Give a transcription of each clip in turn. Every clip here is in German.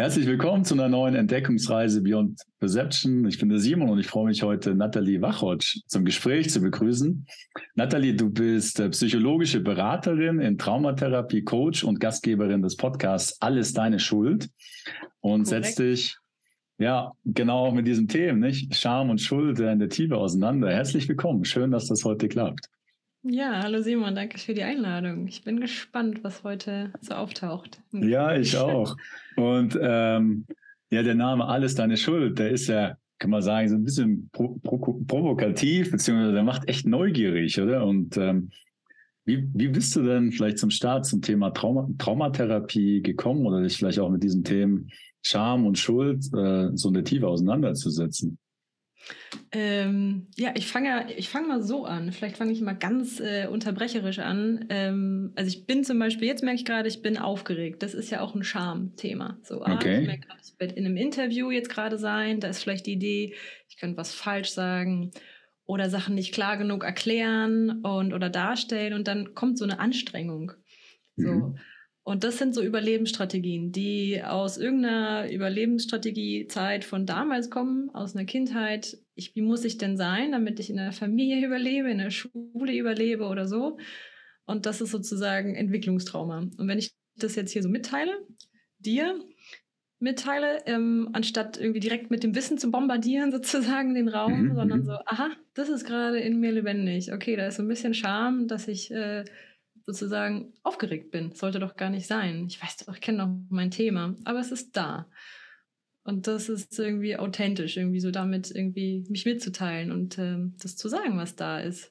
Herzlich willkommen zu einer neuen Entdeckungsreise Beyond Perception. Ich bin der Simon und ich freue mich heute, Nathalie Wachotsch zum Gespräch zu begrüßen. Nathalie, du bist äh, psychologische Beraterin in Traumatherapie, Coach und Gastgeberin des Podcasts Alles deine Schuld und Korrekt. setzt dich ja genau mit diesen Themen, nicht? Scham und Schuld in der Tiefe auseinander. Herzlich willkommen. Schön, dass das heute klappt. Ja, hallo Simon, danke für die Einladung. Ich bin gespannt, was heute so auftaucht. Ja, ich auch. Und ähm, ja, der Name Alles deine Schuld, der ist ja, kann man sagen, so ein bisschen pro pro provokativ, beziehungsweise der macht echt neugierig, oder? Und ähm, wie, wie bist du denn vielleicht zum Start zum Thema Trauma Traumatherapie gekommen oder dich vielleicht auch mit diesen Themen Scham und Schuld äh, so in der Tiefe auseinanderzusetzen? Ähm, ja, ich fange ich fang mal so an. Vielleicht fange ich mal ganz äh, unterbrecherisch an. Ähm, also ich bin zum Beispiel, jetzt merke ich gerade, ich bin aufgeregt. Das ist ja auch ein Charme-Thema. So, ah, okay. ich merke gerade, ich werde in einem Interview jetzt gerade sein. Da ist vielleicht die Idee, ich könnte was falsch sagen oder Sachen nicht klar genug erklären und oder darstellen und dann kommt so eine Anstrengung. So. Mhm. Und das sind so Überlebensstrategien, die aus irgendeiner Überlebensstrategiezeit von damals kommen, aus einer Kindheit. Ich, wie muss ich denn sein, damit ich in der Familie überlebe, in der Schule überlebe oder so? Und das ist sozusagen Entwicklungstrauma. Und wenn ich das jetzt hier so mitteile, dir mitteile, ähm, anstatt irgendwie direkt mit dem Wissen zu bombardieren, sozusagen den Raum, mhm. sondern mhm. so, aha, das ist gerade in mir lebendig. Okay, da ist so ein bisschen Scham, dass ich äh, sozusagen aufgeregt bin. Sollte doch gar nicht sein. Ich weiß doch, ich kenne doch mein Thema, aber es ist da. Und das ist irgendwie authentisch, irgendwie so damit irgendwie mich mitzuteilen und ähm, das zu sagen, was da ist.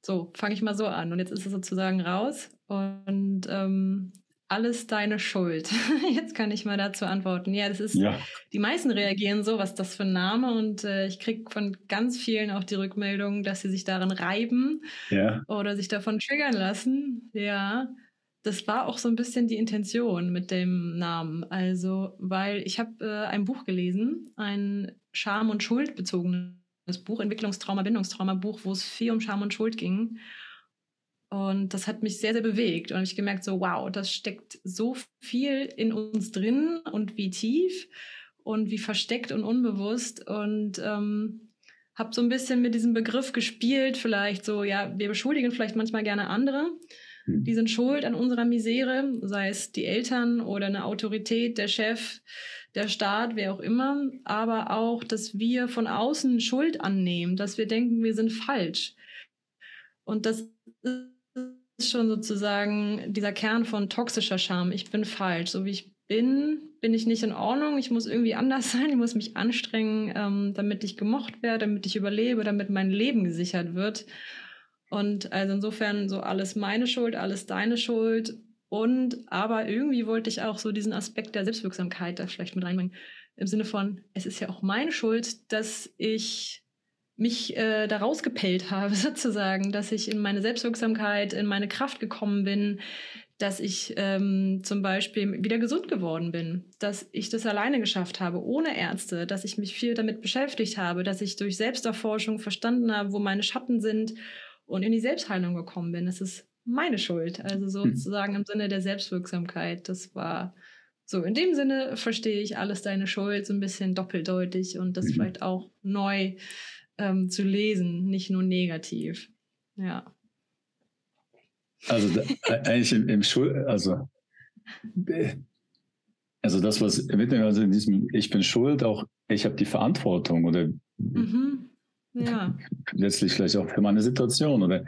So, fange ich mal so an. Und jetzt ist es sozusagen raus. Und ähm, alles deine Schuld. Jetzt kann ich mal dazu antworten. Ja, das ist, ja. die meisten reagieren so, was das für ein Name? Und äh, ich kriege von ganz vielen auch die Rückmeldung, dass sie sich darin reiben ja. oder sich davon triggern lassen. Ja, das war auch so ein bisschen die Intention mit dem Namen. Also, weil ich habe äh, ein Buch gelesen, ein Scham- und Schuld bezogenes Buch, Entwicklungstrauma, Bindungstrauma Buch, wo es viel um Scham und Schuld ging. Und das hat mich sehr, sehr bewegt. Und ich gemerkt, so, wow, das steckt so viel in uns drin und wie tief und wie versteckt und unbewusst. Und ähm, habe so ein bisschen mit diesem Begriff gespielt, vielleicht so, ja, wir beschuldigen vielleicht manchmal gerne andere. Hm. Die sind schuld an unserer Misere, sei es die Eltern oder eine Autorität, der Chef, der Staat, wer auch immer. Aber auch, dass wir von außen Schuld annehmen, dass wir denken, wir sind falsch. Und das ist schon sozusagen dieser Kern von toxischer Scham. Ich bin falsch. So wie ich bin, bin ich nicht in Ordnung. Ich muss irgendwie anders sein. Ich muss mich anstrengen, ähm, damit ich gemocht werde, damit ich überlebe, damit mein Leben gesichert wird. Und also insofern so alles meine Schuld, alles deine Schuld. Und aber irgendwie wollte ich auch so diesen Aspekt der Selbstwirksamkeit da vielleicht mit reinbringen. Im Sinne von, es ist ja auch meine Schuld, dass ich mich äh, da rausgepellt habe, sozusagen, dass ich in meine Selbstwirksamkeit, in meine Kraft gekommen bin, dass ich ähm, zum Beispiel wieder gesund geworden bin, dass ich das alleine geschafft habe, ohne Ärzte, dass ich mich viel damit beschäftigt habe, dass ich durch Selbsterforschung verstanden habe, wo meine Schatten sind und in die Selbstheilung gekommen bin. Das ist meine Schuld, also hm. sozusagen im Sinne der Selbstwirksamkeit. Das war so, in dem Sinne verstehe ich alles deine Schuld so ein bisschen doppeldeutig und das mhm. vielleicht auch neu ähm, zu lesen, nicht nur negativ. Ja. Also da, äh, eigentlich im, im Schul, also also das, was also in diesem Ich bin schuld, auch ich habe die Verantwortung oder mhm. ja. letztlich vielleicht auch für meine Situation oder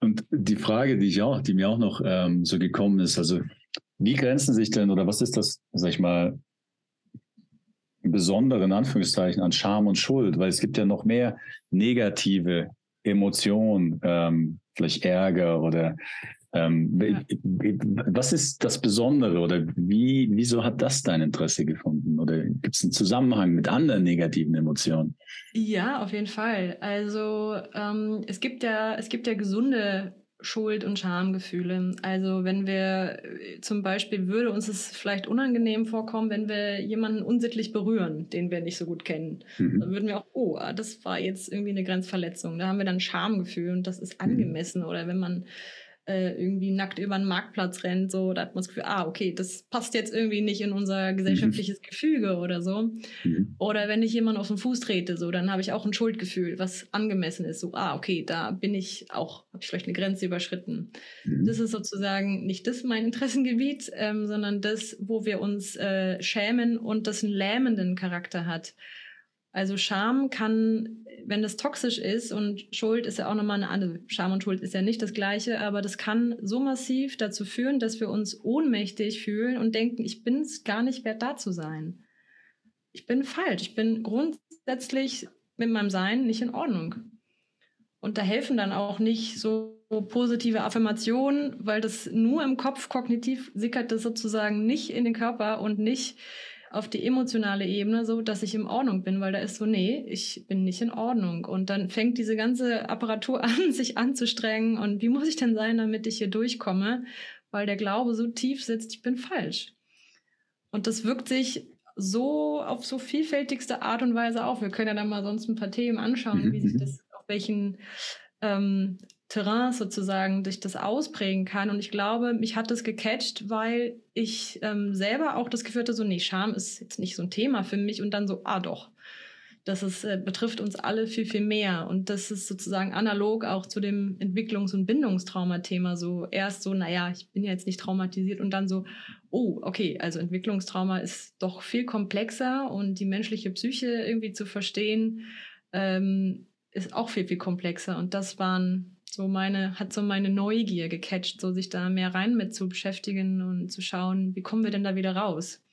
und die Frage, die ich auch, die mir auch noch ähm, so gekommen ist, also wie grenzen sich denn oder was ist das, sag ich mal, besondere, in Anführungszeichen, an Scham und Schuld, weil es gibt ja noch mehr negative Emotionen, ähm, vielleicht Ärger oder ähm, ja. was ist das Besondere oder wie, wieso hat das dein Interesse gefunden? Oder gibt es einen Zusammenhang mit anderen negativen Emotionen? Ja, auf jeden Fall. Also ähm, es gibt ja, es gibt ja gesunde Schuld- und Schamgefühle. Also wenn wir äh, zum Beispiel würde uns es vielleicht unangenehm vorkommen, wenn wir jemanden unsittlich berühren, den wir nicht so gut kennen. Mhm. Dann würden wir auch, oh, ah, das war jetzt irgendwie eine Grenzverletzung. Da haben wir dann Schamgefühl und das ist angemessen. Mhm. Oder wenn man äh, irgendwie nackt über einen Marktplatz rennt, so, da hat man das Gefühl, ah, okay, das passt jetzt irgendwie nicht in unser gesellschaftliches mhm. Gefüge oder so. Mhm. Oder wenn ich jemanden auf den Fuß trete, so, dann habe ich auch ein Schuldgefühl, was angemessen ist, so, ah, okay, da bin ich auch, habe ich vielleicht eine Grenze überschritten. Mhm. Das ist sozusagen nicht das mein Interessengebiet, ähm, sondern das, wo wir uns äh, schämen und das einen lähmenden Charakter hat. Also Scham kann, wenn das toxisch ist und Schuld ist ja auch nochmal eine andere, Scham und Schuld ist ja nicht das gleiche, aber das kann so massiv dazu führen, dass wir uns ohnmächtig fühlen und denken, ich bin es gar nicht wert, da zu sein. Ich bin falsch, ich bin grundsätzlich mit meinem Sein nicht in Ordnung. Und da helfen dann auch nicht so positive Affirmationen, weil das nur im Kopf kognitiv sickert das sozusagen nicht in den Körper und nicht auf die emotionale Ebene, so dass ich in Ordnung bin, weil da ist so, nee, ich bin nicht in Ordnung. Und dann fängt diese ganze Apparatur an, sich anzustrengen. Und wie muss ich denn sein, damit ich hier durchkomme? Weil der Glaube so tief sitzt, ich bin falsch. Und das wirkt sich so auf so vielfältigste Art und Weise auf. Wir können ja dann mal sonst ein paar Themen anschauen, mhm. wie sich mhm. das, auf welchen ähm, Terrain sozusagen sich das ausprägen kann. Und ich glaube, mich hat das gecatcht, weil ich ähm, selber auch das Gefühl hatte, so, nee, Scham ist jetzt nicht so ein Thema für mich. Und dann so, ah doch, das ist, äh, betrifft uns alle viel, viel mehr. Und das ist sozusagen analog auch zu dem Entwicklungs- und Bindungstrauma-Thema. So erst so, naja, ich bin ja jetzt nicht traumatisiert und dann so, oh, okay, also Entwicklungstrauma ist doch viel komplexer und die menschliche Psyche irgendwie zu verstehen, ähm, ist auch viel, viel komplexer. Und das waren so meine, hat so meine Neugier gecatcht, so sich da mehr rein mit zu beschäftigen und zu schauen, wie kommen wir denn da wieder raus?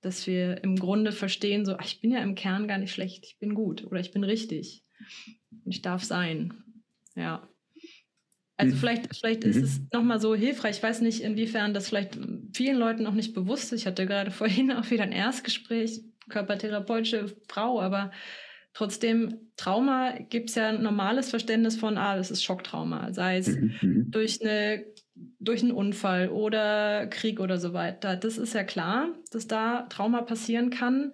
Dass wir im Grunde verstehen, so, ach, ich bin ja im Kern gar nicht schlecht, ich bin gut oder ich bin richtig. Und ich darf sein. Ja. Also mhm. vielleicht, vielleicht ist mhm. es nochmal so hilfreich. Ich weiß nicht, inwiefern das vielleicht vielen Leuten noch nicht bewusst ist. Ich hatte gerade vorhin auch wieder ein Erstgespräch, körpertherapeutische Frau, aber Trotzdem, Trauma gibt es ja ein normales Verständnis von, ah, das ist Schocktrauma, sei es mhm, mhm. durch, eine, durch einen Unfall oder Krieg oder so weiter. Das ist ja klar, dass da Trauma passieren kann.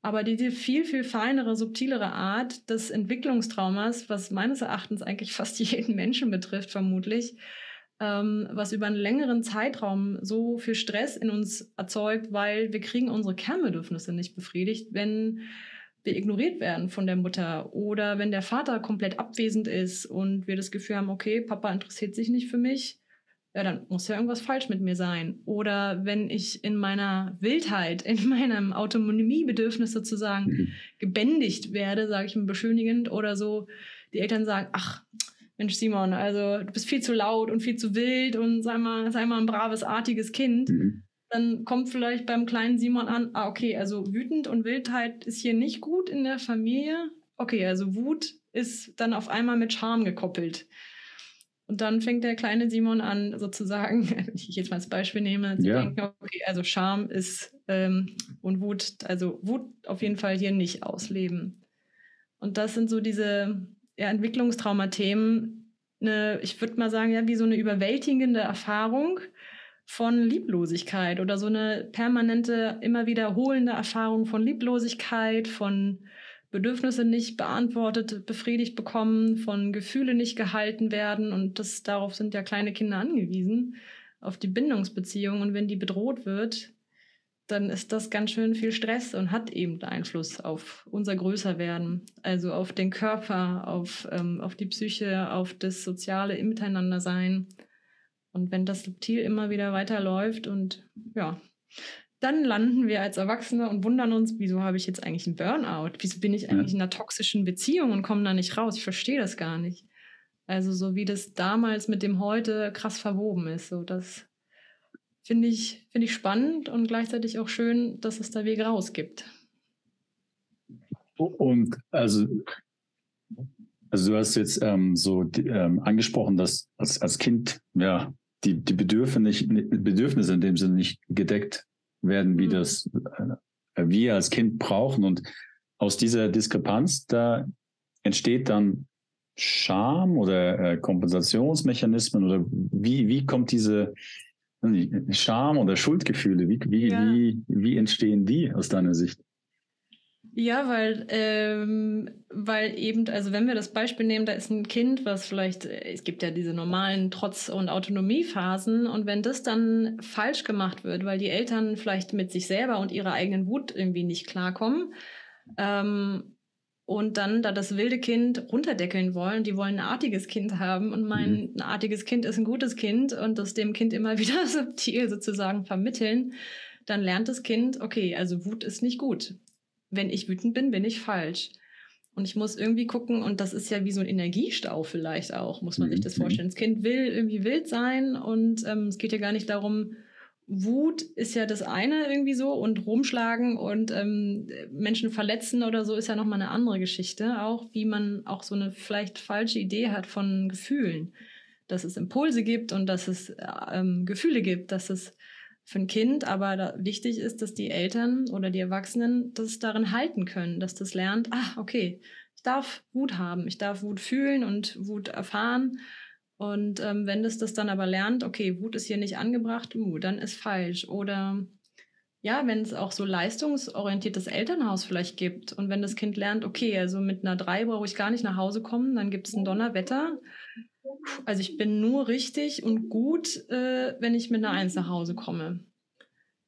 Aber diese viel, viel feinere, subtilere Art des Entwicklungstraumas, was meines Erachtens eigentlich fast jeden Menschen betrifft, vermutlich, ähm, was über einen längeren Zeitraum so viel Stress in uns erzeugt, weil wir kriegen unsere Kernbedürfnisse nicht befriedigt, wenn wir ignoriert werden von der Mutter oder wenn der Vater komplett abwesend ist und wir das Gefühl haben, okay, Papa interessiert sich nicht für mich, ja, dann muss ja irgendwas falsch mit mir sein. Oder wenn ich in meiner Wildheit, in meinem Autonomiebedürfnis sozusagen mhm. gebändigt werde, sage ich mal beschönigend, oder so, die Eltern sagen, ach, Mensch, Simon, also du bist viel zu laut und viel zu wild und sei mal, sei mal ein braves, artiges Kind. Mhm dann kommt vielleicht beim kleinen Simon an, ah, okay, also wütend und Wildheit ist hier nicht gut in der Familie. Okay, also Wut ist dann auf einmal mit Charme gekoppelt. Und dann fängt der kleine Simon an, sozusagen, wenn ich jetzt mal als Beispiel nehme, zu ja. denken, okay, also Charme ist ähm, und Wut, also Wut auf jeden Fall hier nicht ausleben. Und das sind so diese ja, Entwicklungstraumathemen, eine, ich würde mal sagen, ja, wie so eine überwältigende Erfahrung, von Lieblosigkeit oder so eine permanente, immer wiederholende Erfahrung von Lieblosigkeit, von Bedürfnisse nicht beantwortet, befriedigt bekommen, von Gefühle nicht gehalten werden. Und das, darauf sind ja kleine Kinder angewiesen, auf die Bindungsbeziehung. Und wenn die bedroht wird, dann ist das ganz schön viel Stress und hat eben Einfluss auf unser Größerwerden, also auf den Körper, auf, ähm, auf die Psyche, auf das soziale Miteinandersein. Und wenn das subtil immer wieder weiterläuft und ja, dann landen wir als Erwachsene und wundern uns, wieso habe ich jetzt eigentlich einen Burnout? Wieso bin ich eigentlich in einer toxischen Beziehung und komme da nicht raus? Ich verstehe das gar nicht. Also so wie das damals mit dem heute krass verwoben ist. So das finde ich, finde ich spannend und gleichzeitig auch schön, dass es da Wege raus gibt. Und also, also du hast jetzt ähm, so ähm, angesprochen, dass als, als Kind ja die, die Bedürfnisse, Bedürfnisse in dem Sinne nicht gedeckt werden, wie mhm. das äh, wir als Kind brauchen. Und aus dieser Diskrepanz, da entsteht dann Scham oder äh, Kompensationsmechanismen oder wie, wie kommt diese Scham oder Schuldgefühle, wie, wie, ja. wie, wie entstehen die aus deiner Sicht? Ja, weil, ähm, weil eben, also wenn wir das Beispiel nehmen, da ist ein Kind, was vielleicht, äh, es gibt ja diese normalen Trotz- und Autonomiephasen und wenn das dann falsch gemacht wird, weil die Eltern vielleicht mit sich selber und ihrer eigenen Wut irgendwie nicht klarkommen, ähm, und dann da das wilde Kind runterdeckeln wollen. Die wollen ein artiges Kind haben und mein mhm. ein artiges Kind ist ein gutes Kind und das dem Kind immer wieder subtil sozusagen vermitteln. Dann lernt das Kind, okay, also Wut ist nicht gut. Wenn ich wütend bin, bin ich falsch. Und ich muss irgendwie gucken, und das ist ja wie so ein Energiestau vielleicht auch, muss man sich das mhm. vorstellen. Das Kind will irgendwie wild sein und ähm, es geht ja gar nicht darum, Wut ist ja das eine irgendwie so und rumschlagen und ähm, Menschen verletzen oder so ist ja nochmal eine andere Geschichte. Auch wie man auch so eine vielleicht falsche Idee hat von Gefühlen. Dass es Impulse gibt und dass es ähm, Gefühle gibt, dass es für ein Kind aber wichtig ist, dass die Eltern oder die Erwachsenen das darin halten können, dass das lernt, ah, okay, ich darf Wut haben, ich darf Wut fühlen und Wut erfahren und ähm, wenn es das dann aber lernt, okay, Wut ist hier nicht angebracht, uh, dann ist falsch. Oder ja, wenn es auch so leistungsorientiertes Elternhaus vielleicht gibt und wenn das Kind lernt, okay, also mit einer 3 brauche ich gar nicht nach Hause kommen, dann gibt es ein Donnerwetter. Also ich bin nur richtig und gut, äh, wenn ich mit einer 1 nach Hause komme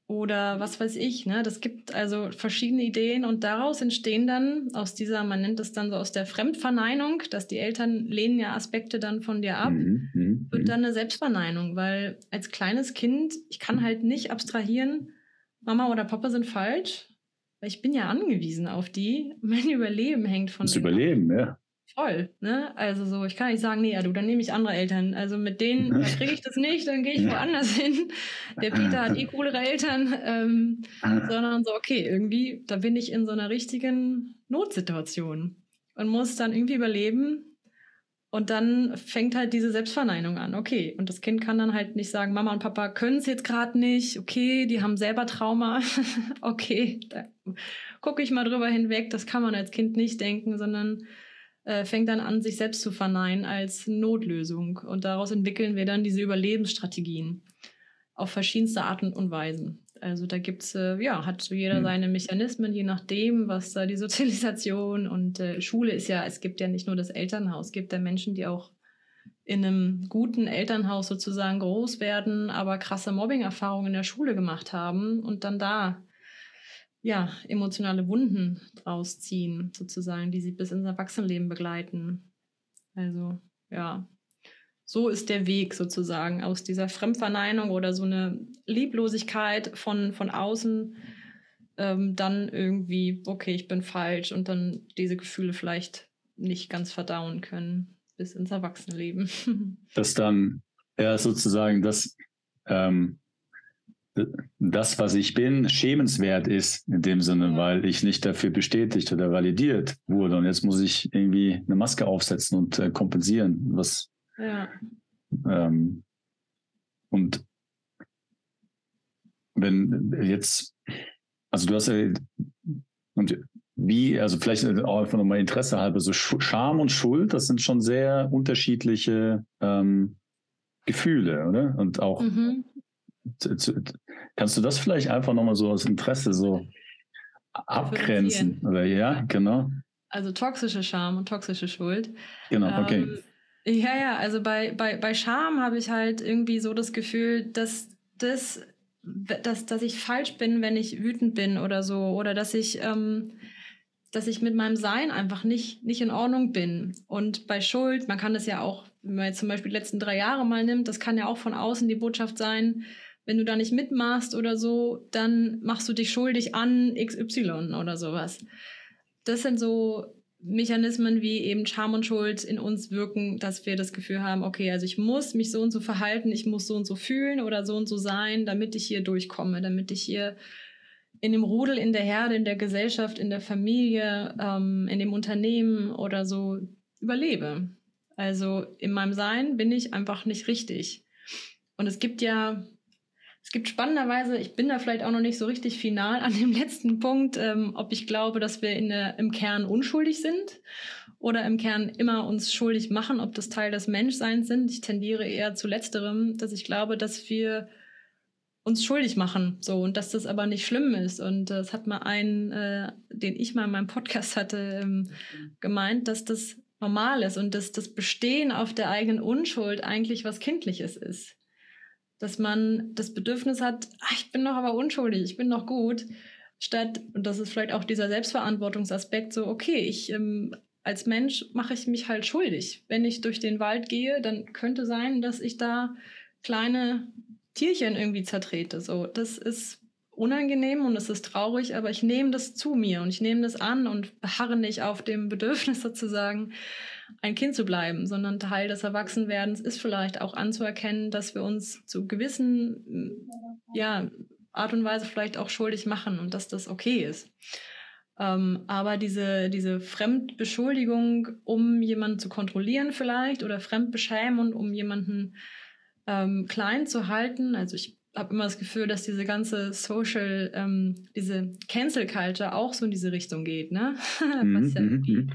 oder was weiß ich. Ne? Das gibt also verschiedene Ideen und daraus entstehen dann aus dieser, man nennt es dann so aus der Fremdverneinung, dass die Eltern lehnen ja Aspekte dann von dir ab, mhm, mhm wird mhm. dann eine Selbstverneinung, weil als kleines Kind, ich kann halt nicht abstrahieren, Mama oder Papa sind falsch, weil ich bin ja angewiesen auf die. Mein Überleben hängt von Das Überleben, ja voll. Ne? Also so, ich kann nicht sagen, nee, ja, du, dann nehme ich andere Eltern. Also mit denen kriege ich das nicht, dann gehe ich woanders hin. Der Peter hat eh coolere Eltern. Ähm, sondern so, okay, irgendwie, da bin ich in so einer richtigen Notsituation und muss dann irgendwie überleben. Und dann fängt halt diese Selbstverneinung an. Okay, und das Kind kann dann halt nicht sagen, Mama und Papa können es jetzt gerade nicht. Okay, die haben selber Trauma. okay, da gucke ich mal drüber hinweg. Das kann man als Kind nicht denken, sondern äh, fängt dann an, sich selbst zu verneinen als Notlösung. Und daraus entwickeln wir dann diese Überlebensstrategien auf verschiedenste Arten und Weisen. Also da gibt's äh, ja, hat jeder mhm. seine Mechanismen, je nachdem, was da die Sozialisation und äh, Schule ist ja, es gibt ja nicht nur das Elternhaus, es gibt ja Menschen, die auch in einem guten Elternhaus sozusagen groß werden, aber krasse Mobbing-Erfahrungen in der Schule gemacht haben und dann da ja, emotionale Wunden draus ziehen, sozusagen, die sie bis ins Erwachsenenleben begleiten. Also, ja, so ist der Weg sozusagen aus dieser Fremdverneinung oder so eine Lieblosigkeit von, von außen, ähm, dann irgendwie, okay, ich bin falsch und dann diese Gefühle vielleicht nicht ganz verdauen können bis ins Erwachsenenleben. Dass dann ja sozusagen das ähm, das, was ich bin, schämenswert ist, in dem Sinne, ja. weil ich nicht dafür bestätigt oder validiert wurde. Und jetzt muss ich irgendwie eine Maske aufsetzen und äh, kompensieren. Was, ja. ähm, und wenn jetzt, also du hast ja, und wie, also vielleicht auch einfach nochmal Interesse halber, so Scham und Schuld, das sind schon sehr unterschiedliche ähm, Gefühle, oder? Und auch mhm. Kannst du das vielleicht einfach nochmal so aus Interesse so abgrenzen? Oder ja, genau. Also toxische Scham und toxische Schuld. Genau, okay. Ähm, ja, ja, also bei, bei, bei Scham habe ich halt irgendwie so das Gefühl, dass das, dass, dass ich falsch bin, wenn ich wütend bin oder so. Oder dass ich, ähm, dass ich mit meinem Sein einfach nicht, nicht in Ordnung bin. Und bei Schuld, man kann das ja auch, wenn man jetzt zum Beispiel die letzten drei Jahre mal nimmt, das kann ja auch von außen die Botschaft sein, wenn du da nicht mitmachst oder so, dann machst du dich schuldig an XY oder sowas. Das sind so Mechanismen, wie eben Scham und Schuld in uns wirken, dass wir das Gefühl haben, okay, also ich muss mich so und so verhalten, ich muss so und so fühlen oder so und so sein, damit ich hier durchkomme, damit ich hier in dem Rudel, in der Herde, in der Gesellschaft, in der Familie, ähm, in dem Unternehmen oder so überlebe. Also in meinem Sein bin ich einfach nicht richtig. Und es gibt ja es gibt spannenderweise, ich bin da vielleicht auch noch nicht so richtig final an dem letzten Punkt, ähm, ob ich glaube, dass wir in im Kern unschuldig sind oder im Kern immer uns schuldig machen, ob das Teil des Menschseins sind. Ich tendiere eher zu letzterem, dass ich glaube, dass wir uns schuldig machen, so und dass das aber nicht schlimm ist. Und das hat mal einen, äh, den ich mal in meinem Podcast hatte, ähm, gemeint, dass das normal ist und dass das Bestehen auf der eigenen Unschuld eigentlich was Kindliches ist. Dass man das Bedürfnis hat, ach, ich bin doch aber unschuldig, ich bin doch gut, statt, und das ist vielleicht auch dieser Selbstverantwortungsaspekt, so, okay, ich ähm, als Mensch mache ich mich halt schuldig. Wenn ich durch den Wald gehe, dann könnte sein, dass ich da kleine Tierchen irgendwie zertrete. So, das ist unangenehm und es ist traurig, aber ich nehme das zu mir und ich nehme das an und beharre nicht auf dem Bedürfnis sozusagen, ein Kind zu bleiben, sondern Teil des Erwachsenwerdens ist vielleicht auch anzuerkennen, dass wir uns zu gewissen ja, Art und Weise vielleicht auch schuldig machen und dass das okay ist. Ähm, aber diese, diese Fremdbeschuldigung, um jemanden zu kontrollieren vielleicht oder Fremdbeschämung, um jemanden ähm, klein zu halten. Also ich habe immer das Gefühl, dass diese ganze Social, ähm, diese Cancel Culture auch so in diese Richtung geht, ne? Was ja mhm, mhm.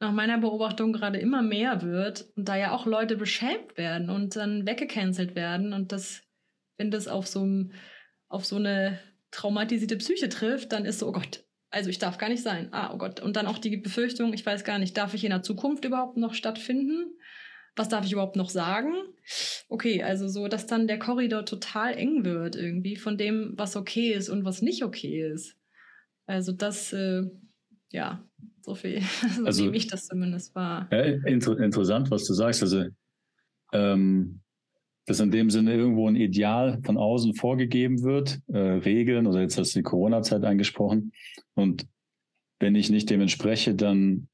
Nach meiner Beobachtung gerade immer mehr wird und da ja auch Leute beschämt werden und dann weggecancelt werden und das, wenn das auf so, auf so eine traumatisierte Psyche trifft, dann ist so, oh Gott, also ich darf gar nicht sein. Ah, oh Gott. Und dann auch die Befürchtung, ich weiß gar nicht, darf ich in der Zukunft überhaupt noch stattfinden? was darf ich überhaupt noch sagen? Okay, also so, dass dann der Korridor total eng wird irgendwie von dem, was okay ist und was nicht okay ist. Also das, äh, ja, so viel, so also, nehme ich das zumindest wahr. Ja, inter interessant, was du sagst. Also ähm, dass in dem Sinne irgendwo ein Ideal von außen vorgegeben wird, äh, Regeln oder jetzt hast du die Corona-Zeit angesprochen. Und wenn ich nicht dem entspreche, dann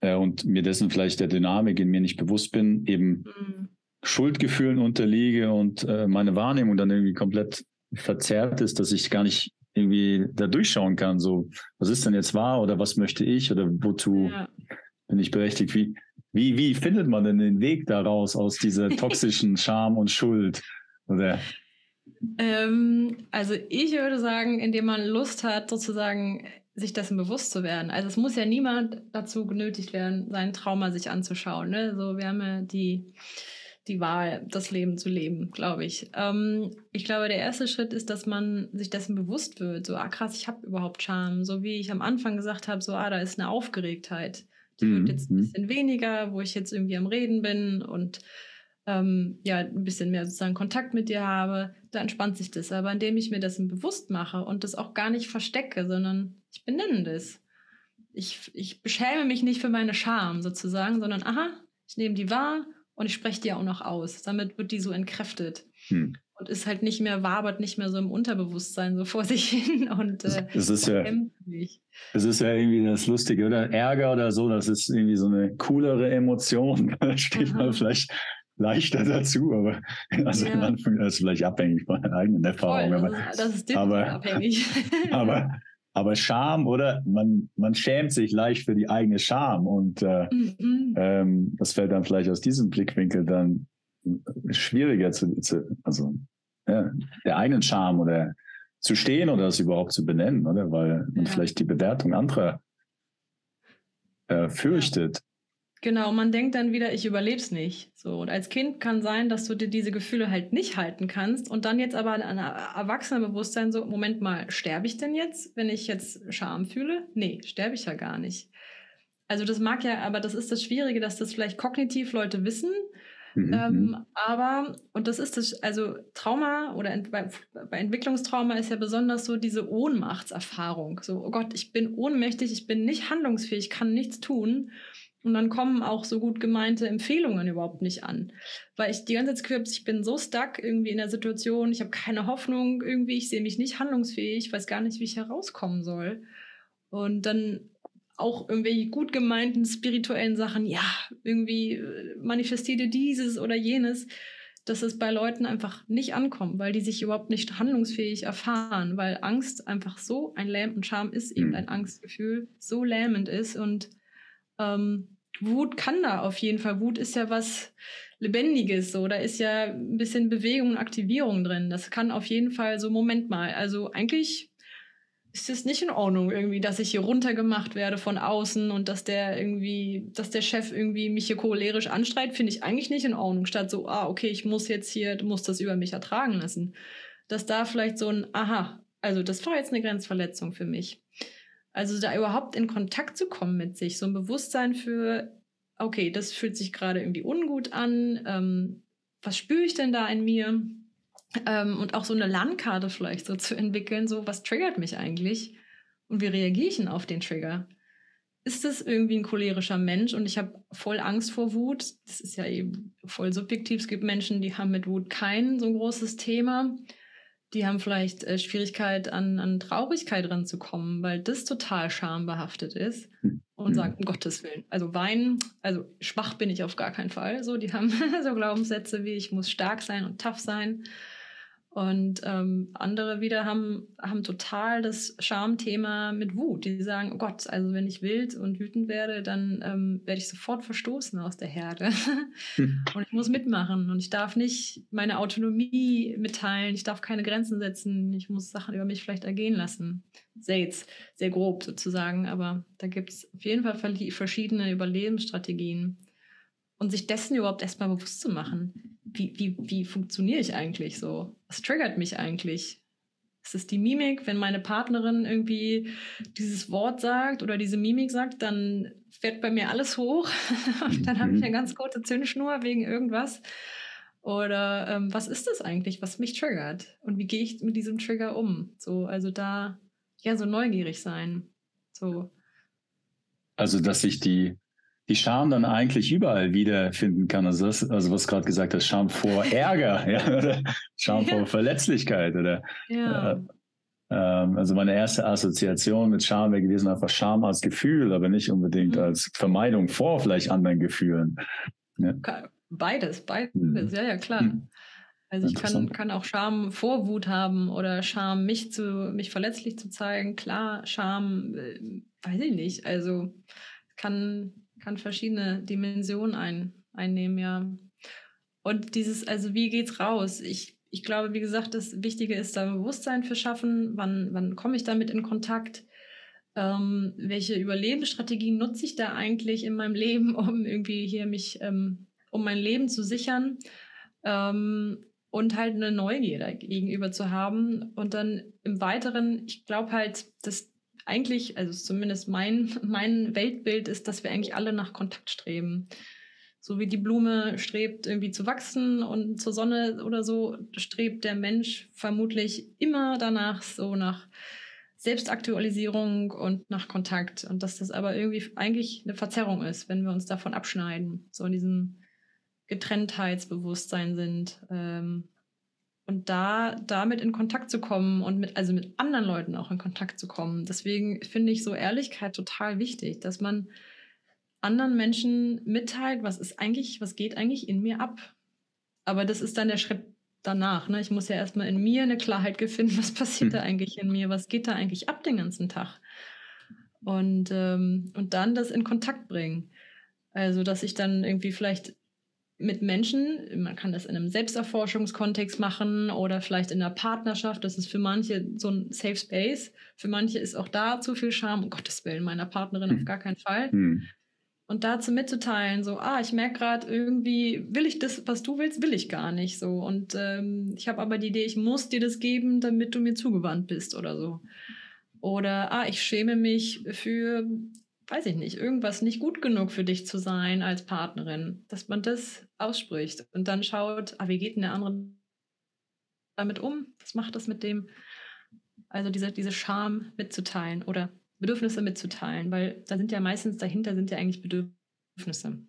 äh, und mir dessen vielleicht der Dynamik in mir nicht bewusst bin, eben mhm. Schuldgefühlen unterliege und äh, meine Wahrnehmung dann irgendwie komplett verzerrt ist, dass ich gar nicht irgendwie da durchschauen kann, so, was ist denn jetzt wahr oder was möchte ich oder wozu ja. bin ich berechtigt? Wie, wie, wie findet man denn den Weg daraus aus dieser toxischen Scham und Schuld? Oder? Ähm, also ich würde sagen, indem man Lust hat, sozusagen sich dessen bewusst zu werden. Also es muss ja niemand dazu genötigt werden, sein Trauma sich anzuschauen. Ne? So, wir haben ja die, die Wahl, das Leben zu leben, glaube ich. Ähm, ich glaube, der erste Schritt ist, dass man sich dessen bewusst wird. So, ah krass, ich habe überhaupt Charme. So wie ich am Anfang gesagt habe, so, ah, da ist eine Aufgeregtheit. Die mhm. wird jetzt ein mhm. bisschen weniger, wo ich jetzt irgendwie am Reden bin und ähm, ja, ein bisschen mehr sozusagen Kontakt mit dir habe, da entspannt sich das. Aber indem ich mir das bewusst mache und das auch gar nicht verstecke, sondern ich benenne das. Ich, ich beschäme mich nicht für meine Scham sozusagen, sondern aha, ich nehme die wahr und ich spreche die auch noch aus. Damit wird die so entkräftet. Hm. Und ist halt nicht mehr, wabert nicht mehr so im Unterbewusstsein so vor sich hin und äh, es ist ja, es ist ja irgendwie das Lustige, oder? Ärger oder so, das ist irgendwie so eine coolere Emotion. Da steht man vielleicht leichter dazu, aber also ja. Anfang, das ist vielleicht abhängig von der eigenen Erfahrung. Voll, das, ist, das ist aber, abhängig. aber, aber Scham, oder? Man, man schämt sich leicht für die eigene Scham und äh, mhm. ähm, das fällt dann vielleicht aus diesem Blickwinkel dann schwieriger zu, zu also ja, der eigenen Scham oder zu stehen oder das überhaupt zu benennen, oder? Weil man ja. vielleicht die Bewertung anderer äh, fürchtet. Genau, man denkt dann wieder, ich überleb's nicht. So, und als Kind kann sein, dass du dir diese Gefühle halt nicht halten kannst und dann jetzt aber an Erwachsenenbewusstsein so, Moment mal, sterbe ich denn jetzt, wenn ich jetzt Scham fühle? Nee, sterbe ich ja gar nicht. Also das mag ja, aber das ist das Schwierige, dass das vielleicht kognitiv Leute wissen, mhm. ähm, mhm. aber, und das ist das, also Trauma oder ent, bei, bei, Entwicklungstrauma ist ja besonders so diese Ohnmachtserfahrung. So, oh Gott, ich bin ohnmächtig, ich bin nicht handlungsfähig, kann nichts tun. Und dann kommen auch so gut gemeinte Empfehlungen überhaupt nicht an. Weil ich die ganze Zeit habe, ich bin so stuck irgendwie in der Situation, ich habe keine Hoffnung irgendwie, ich sehe mich nicht handlungsfähig, weiß gar nicht, wie ich herauskommen soll. Und dann auch irgendwie gut gemeinten spirituellen Sachen, ja, irgendwie äh, manifestierte dieses oder jenes, dass es bei Leuten einfach nicht ankommt, weil die sich überhaupt nicht handlungsfähig erfahren, weil Angst einfach so ein Lähm und Scham ist eben mhm. ein Angstgefühl, so lähmend ist und ähm, Wut kann da auf jeden Fall. Wut ist ja was Lebendiges, so. Da ist ja ein bisschen Bewegung und Aktivierung drin. Das kann auf jeden Fall so, Moment mal. Also eigentlich ist es nicht in Ordnung irgendwie, dass ich hier runtergemacht werde von außen und dass der irgendwie, dass der Chef irgendwie mich hier cholerisch anstreit, finde ich eigentlich nicht in Ordnung. Statt so, ah, okay, ich muss jetzt hier, du musst das über mich ertragen lassen. dass da vielleicht so ein Aha, also das war jetzt eine Grenzverletzung für mich. Also da überhaupt in Kontakt zu kommen mit sich, so ein Bewusstsein für, okay, das fühlt sich gerade irgendwie ungut an, ähm, was spüre ich denn da in mir? Ähm, und auch so eine Landkarte vielleicht so zu entwickeln, so was triggert mich eigentlich und wie reagiere ich denn auf den Trigger? Ist das irgendwie ein cholerischer Mensch und ich habe voll Angst vor Wut? Das ist ja eben voll subjektiv. Es gibt Menschen, die haben mit Wut kein so großes Thema die haben vielleicht äh, Schwierigkeit, an, an Traurigkeit ranzukommen, weil das total schambehaftet ist hm. und sagen, um Gottes Willen. Also weinen, also schwach bin ich auf gar keinen Fall. So, die haben so Glaubenssätze wie ich muss stark sein und tough sein. Und ähm, andere wieder haben, haben total das Schamthema mit Wut. Die sagen, oh Gott, also wenn ich wild und wütend werde, dann ähm, werde ich sofort verstoßen aus der Herde. Hm. und ich muss mitmachen und ich darf nicht meine Autonomie mitteilen, ich darf keine Grenzen setzen, ich muss Sachen über mich vielleicht ergehen lassen. Sehr jetzt, sehr grob sozusagen, aber da gibt es auf jeden Fall verschiedene Überlebensstrategien. Und sich dessen überhaupt erstmal bewusst zu machen wie, wie, wie funktioniere ich eigentlich so? Was triggert mich eigentlich? Ist es die Mimik? Wenn meine Partnerin irgendwie dieses Wort sagt oder diese Mimik sagt, dann fährt bei mir alles hoch. dann habe ich mhm. eine ganz kurze Zündschnur wegen irgendwas. Oder ähm, was ist das eigentlich, was mich triggert? Und wie gehe ich mit diesem Trigger um? So, also da, ja, so neugierig sein. So. Also, dass sich die, die Scham dann eigentlich überall wiederfinden kann. Also, das, also was gerade gesagt hast, Scham vor Ärger, ja, oder Scham vor Verletzlichkeit oder ja. äh, ähm, also meine erste Assoziation mit Scham wäre gewesen einfach Scham als Gefühl, aber nicht unbedingt mhm. als Vermeidung vor vielleicht anderen Gefühlen. Ja. Beides, beides, mhm. ja, ja, klar. Mhm. Also ich kann, kann auch Scham vor Wut haben oder Scham, mich zu, mich verletzlich zu zeigen. Klar, Scham, äh, weiß ich nicht. Also kann kann verschiedene Dimensionen ein, einnehmen, ja. Und dieses, also wie geht's raus? Ich, ich glaube, wie gesagt, das Wichtige ist da Bewusstsein für schaffen. Wann, wann komme ich damit in Kontakt? Ähm, welche Überlebensstrategien nutze ich da eigentlich in meinem Leben, um irgendwie hier mich, ähm, um mein Leben zu sichern? Ähm, und halt eine Neugier gegenüber zu haben. Und dann im Weiteren, ich glaube halt, dass eigentlich, also zumindest mein, mein Weltbild ist, dass wir eigentlich alle nach Kontakt streben. So wie die Blume strebt, irgendwie zu wachsen und zur Sonne oder so, strebt der Mensch vermutlich immer danach, so nach Selbstaktualisierung und nach Kontakt. Und dass das aber irgendwie eigentlich eine Verzerrung ist, wenn wir uns davon abschneiden, so in diesem Getrenntheitsbewusstsein sind. Ähm, und da damit in Kontakt zu kommen und mit, also mit anderen Leuten auch in Kontakt zu kommen. Deswegen finde ich so Ehrlichkeit total wichtig, dass man anderen Menschen mitteilt, was ist eigentlich, was geht eigentlich in mir ab. Aber das ist dann der Schritt danach. Ne? Ich muss ja erstmal in mir eine Klarheit finden, was passiert hm. da eigentlich in mir, was geht da eigentlich ab den ganzen Tag. Und, ähm, und dann das in Kontakt bringen. Also, dass ich dann irgendwie vielleicht mit Menschen. Man kann das in einem Selbsterforschungskontext machen oder vielleicht in einer Partnerschaft. Das ist für manche so ein Safe Space. Für manche ist auch da zu viel Scham. Um Gottes Willen, meiner Partnerin hm. auf gar keinen Fall. Hm. Und dazu mitzuteilen, so, ah, ich merke gerade irgendwie, will ich das, was du willst, will ich gar nicht so. Und ähm, ich habe aber die Idee, ich muss dir das geben, damit du mir zugewandt bist oder so. Oder, ah, ich schäme mich für weiß ich nicht, irgendwas nicht gut genug für dich zu sein als Partnerin, dass man das ausspricht und dann schaut, ah, wie geht denn der andere damit um? Was macht das mit dem? Also diese, diese Scham mitzuteilen oder Bedürfnisse mitzuteilen, weil da sind ja meistens dahinter sind ja eigentlich Bedürfnisse.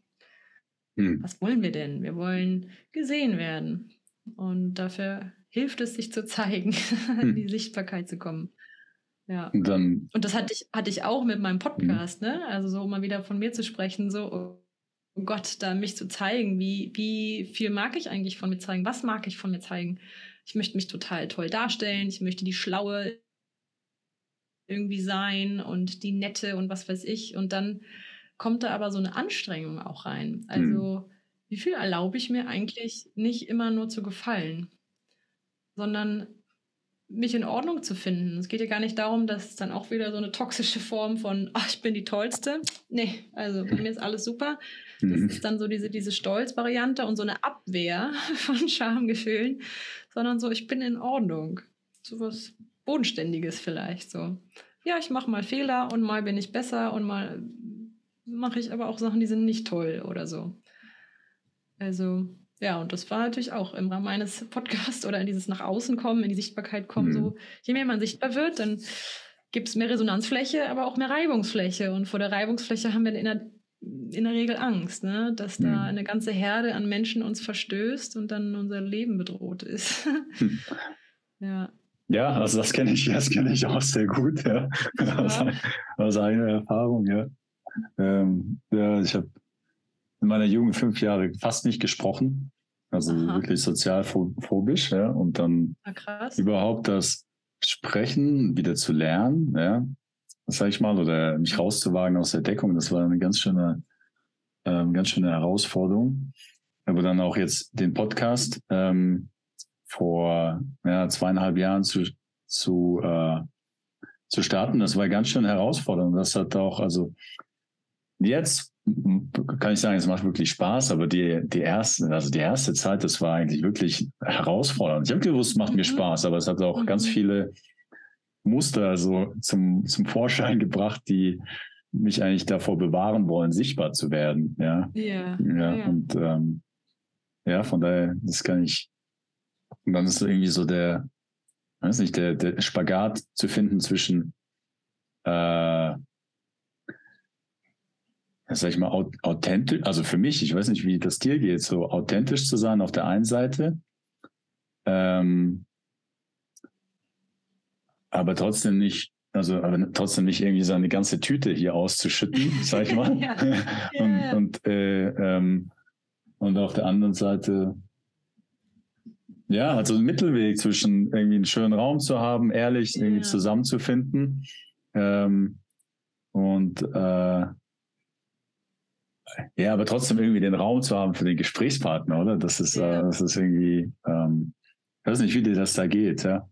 Hm. Was wollen wir denn? Wir wollen gesehen werden. Und dafür hilft es, sich zu zeigen, hm. in die Sichtbarkeit zu kommen. Ja. Und, dann, und das hatte ich, hatte ich auch mit meinem Podcast, mhm. ne? Also so mal wieder von mir zu sprechen, so, oh Gott, da mich zu zeigen, wie, wie viel mag ich eigentlich von mir zeigen, was mag ich von mir zeigen. Ich möchte mich total toll darstellen, ich möchte die Schlaue irgendwie sein und die Nette und was weiß ich. Und dann kommt da aber so eine Anstrengung auch rein. Also, mhm. wie viel erlaube ich mir eigentlich nicht immer nur zu gefallen, sondern mich in Ordnung zu finden. Es geht ja gar nicht darum, dass es dann auch wieder so eine toxische Form von, ach, ich bin die Tollste. Nee, also bei mir ist alles super. Das mhm. ist dann so diese, diese Stolz-Variante und so eine Abwehr von Schamgefühlen, sondern so, ich bin in Ordnung. So was Bodenständiges vielleicht so. Ja, ich mache mal Fehler und mal bin ich besser und mal mache ich aber auch Sachen, die sind nicht toll oder so. Also, ja, und das war natürlich auch im Rahmen meines Podcasts oder in dieses nach außen kommen, in die Sichtbarkeit kommen. Mhm. So, je mehr man sichtbar wird, dann gibt es mehr Resonanzfläche, aber auch mehr Reibungsfläche. Und vor der Reibungsfläche haben wir in der, in der Regel Angst, ne? dass mhm. da eine ganze Herde an Menschen uns verstößt und dann unser Leben bedroht ist. Hm. ja. Ja, also das kenne ich, das kenne ich auch sehr gut, ja. ja. Aus, aus eigener Erfahrung, ja. Ähm, ja, ich habe in meiner Jugend fünf Jahre fast nicht gesprochen. Also Aha. wirklich sozialphobisch, ja. Und dann ah, überhaupt das Sprechen wieder zu lernen, ja, sag ich mal, oder mich rauszuwagen aus der Deckung, das war eine ganz schöne, ähm, ganz schöne Herausforderung. Aber dann auch jetzt den Podcast ähm, vor ja, zweieinhalb Jahren zu, zu, äh, zu starten, das war ganz schön herausfordernd. Das hat auch, also jetzt kann ich sagen, es macht wirklich Spaß, aber die, die erste, also die erste Zeit, das war eigentlich wirklich herausfordernd. Ich habe gewusst, es macht mhm. mir Spaß, aber es hat auch mhm. ganz viele Muster so zum, zum Vorschein gebracht, die mich eigentlich davor bewahren wollen, sichtbar zu werden. Ja. Ja. ja, ja. Und ähm, ja, von daher, das kann ich. Und dann ist irgendwie so der, weiß nicht, der, der Spagat zu finden zwischen äh, sag ich mal, authentisch, also für mich, ich weiß nicht, wie das dir geht, so authentisch zu sein auf der einen Seite, ähm, aber trotzdem nicht, also aber trotzdem nicht irgendwie seine ganze Tüte hier auszuschütten, sag ich mal. ja. und, ja. und, äh, ähm, und auf der anderen Seite, ja, also ein Mittelweg zwischen irgendwie einen schönen Raum zu haben, ehrlich ja. irgendwie zusammenzufinden. Ähm, und äh, ja, aber trotzdem irgendwie den Raum zu haben für den Gesprächspartner, oder? Das ist, ja. äh, das ist irgendwie, ähm, ich weiß nicht, wie dir das da geht, ja.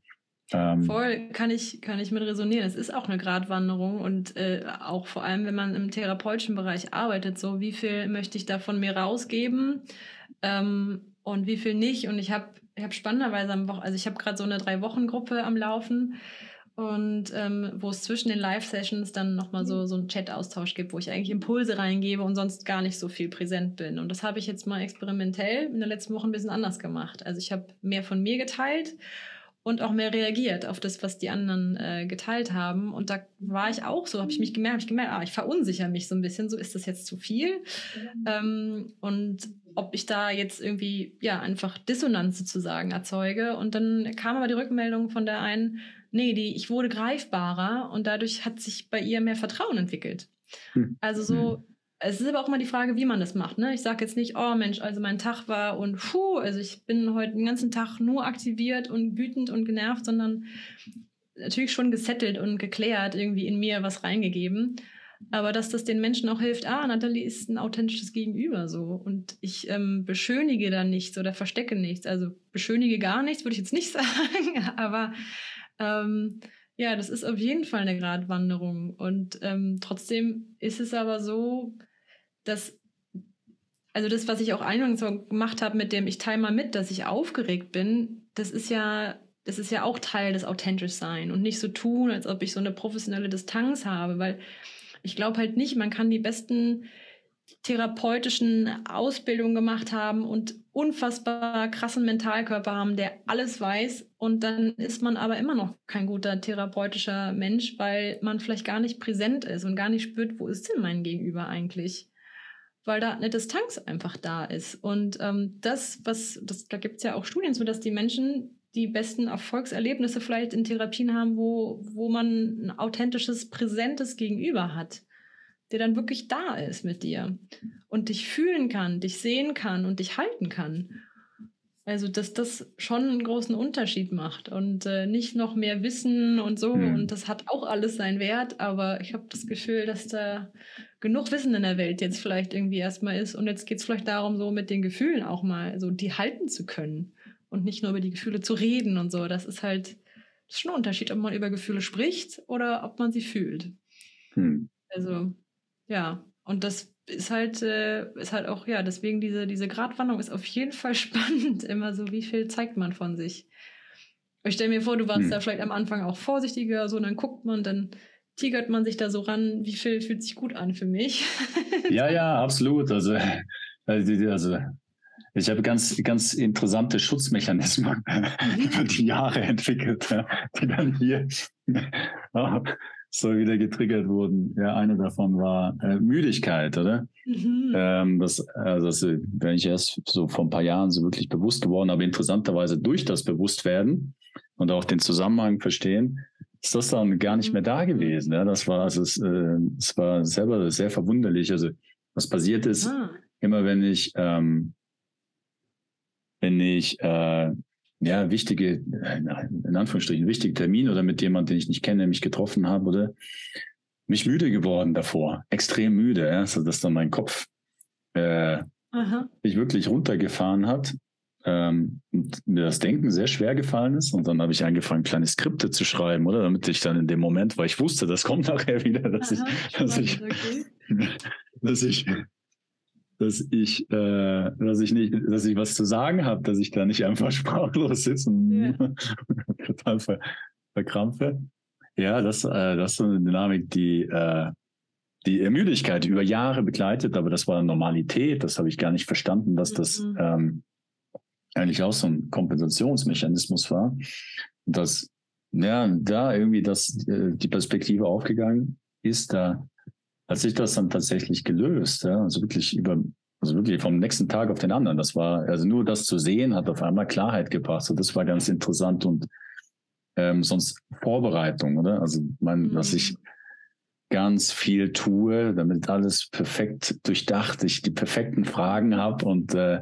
Ähm, Voll, kann ich, kann ich mit resonieren. Es ist auch eine Gratwanderung und äh, auch vor allem, wenn man im therapeutischen Bereich arbeitet, so wie viel möchte ich da von mir rausgeben ähm, und wie viel nicht. Und ich habe ich hab spannenderweise am Wochen, also ich habe gerade so eine Drei-Wochen-Gruppe am Laufen und ähm, wo es zwischen den Live-Sessions dann nochmal so, so einen Chat-Austausch gibt, wo ich eigentlich Impulse reingebe und sonst gar nicht so viel präsent bin. Und das habe ich jetzt mal experimentell in der letzten Woche ein bisschen anders gemacht. Also ich habe mehr von mir geteilt und auch mehr reagiert auf das, was die anderen äh, geteilt haben. Und da war ich auch so, habe ich mich gemerkt, habe ich gemerkt, ah, ich verunsichere mich so ein bisschen, so ist das jetzt zu viel. Ähm, und ob ich da jetzt irgendwie, ja, einfach Dissonanz sozusagen erzeuge. Und dann kam aber die Rückmeldung von der einen, nee, die, ich wurde greifbarer und dadurch hat sich bei ihr mehr Vertrauen entwickelt. Hm. Also so, hm. es ist aber auch mal die Frage, wie man das macht. Ne? Ich sage jetzt nicht, oh Mensch, also mein Tag war und puh, also ich bin heute den ganzen Tag nur aktiviert und wütend und genervt, sondern natürlich schon gesettelt und geklärt, irgendwie in mir was reingegeben. Aber dass das den Menschen auch hilft, ah, Nathalie ist ein authentisches Gegenüber so. Und ich ähm, beschönige da nichts oder verstecke nichts. Also beschönige gar nichts, würde ich jetzt nicht sagen, aber ähm, ja, das ist auf jeden Fall eine Gratwanderung. Und ähm, trotzdem ist es aber so, dass, also das, was ich auch eingangs gemacht habe, mit dem ich teile mal mit, dass ich aufgeregt bin, das ist ja, das ist ja auch Teil des authentisch sein und nicht so tun, als ob ich so eine professionelle Distanz habe, weil ich glaube halt nicht, man kann die besten therapeutischen Ausbildungen gemacht haben und unfassbar krassen Mentalkörper haben, der alles weiß. Und dann ist man aber immer noch kein guter therapeutischer Mensch, weil man vielleicht gar nicht präsent ist und gar nicht spürt, wo ist denn mein Gegenüber eigentlich? Weil da eine Distanz einfach da ist. Und ähm, das, was, das, da gibt es ja auch Studien zu, dass die Menschen die besten Erfolgserlebnisse vielleicht in Therapien haben, wo, wo man ein authentisches, präsentes Gegenüber hat der dann wirklich da ist mit dir und dich fühlen kann, dich sehen kann und dich halten kann. Also, dass das schon einen großen Unterschied macht und äh, nicht noch mehr Wissen und so. Mhm. Und das hat auch alles seinen Wert, aber ich habe das Gefühl, dass da genug Wissen in der Welt jetzt vielleicht irgendwie erstmal ist. Und jetzt geht es vielleicht darum, so mit den Gefühlen auch mal, so die halten zu können und nicht nur über die Gefühle zu reden und so. Das ist halt Das ist schon ein Unterschied, ob man über Gefühle spricht oder ob man sie fühlt. Hm. Also, ja. Und das ist halt, äh, ist halt auch, ja, deswegen diese, diese Gratwanderung ist auf jeden Fall spannend. Immer so, wie viel zeigt man von sich. Ich stelle mir vor, du warst hm. da vielleicht am Anfang auch vorsichtiger, so, und dann guckt man, dann tigert man sich da so ran, wie viel fühlt sich gut an für mich. ja, ja, absolut. Also, also, also ich habe ganz, ganz interessante Schutzmechanismen über die Jahre entwickelt, die dann hier so wieder getriggert wurden. Ja, eine davon war äh, Müdigkeit, oder? Mhm. Ähm, das, also das bin ich erst so vor ein paar Jahren so wirklich bewusst geworden, aber interessanterweise durch das Bewusstwerden und auch den Zusammenhang verstehen, ist das dann gar nicht mehr da mhm. gewesen. Ja, das war, also es, äh, es war selber sehr verwunderlich. Also was passiert ist, ah. immer wenn ich, ähm, wenn ich äh, ja, wichtige, in Anführungsstrichen, wichtige Termin oder mit jemandem, den ich nicht kenne, mich getroffen habe oder? Mich müde geworden davor, extrem müde, ja, so dass dann mein Kopf äh, mich wirklich runtergefahren hat ähm, und mir das Denken sehr schwer gefallen ist. Und dann habe ich angefangen, kleine Skripte zu schreiben, oder? Damit ich dann in dem Moment, weil ich wusste, das kommt nachher wieder, dass Aha, ich, dass ich, okay. dass ich dass ich, äh, dass ich nicht, dass ich was zu sagen habe, dass ich da nicht einfach sprachlos sitze und ja. total ver, verkrampfe. Ja, das, äh, das ist so eine Dynamik, die äh, die Müdigkeit über Jahre begleitet, aber das war Normalität. Das habe ich gar nicht verstanden, dass das mhm. ähm, eigentlich auch so ein Kompensationsmechanismus war. Dass ja da irgendwie das äh, die Perspektive aufgegangen ist, da hat sich das dann tatsächlich gelöst. Ja? Also wirklich über, also wirklich vom nächsten Tag auf den anderen. Das war, also nur das zu sehen, hat auf einmal Klarheit gebracht. So, das war ganz interessant und ähm, sonst Vorbereitung, oder? Also mein, mhm. was ich ganz viel tue, damit alles perfekt durchdacht, ich die perfekten Fragen habe und äh,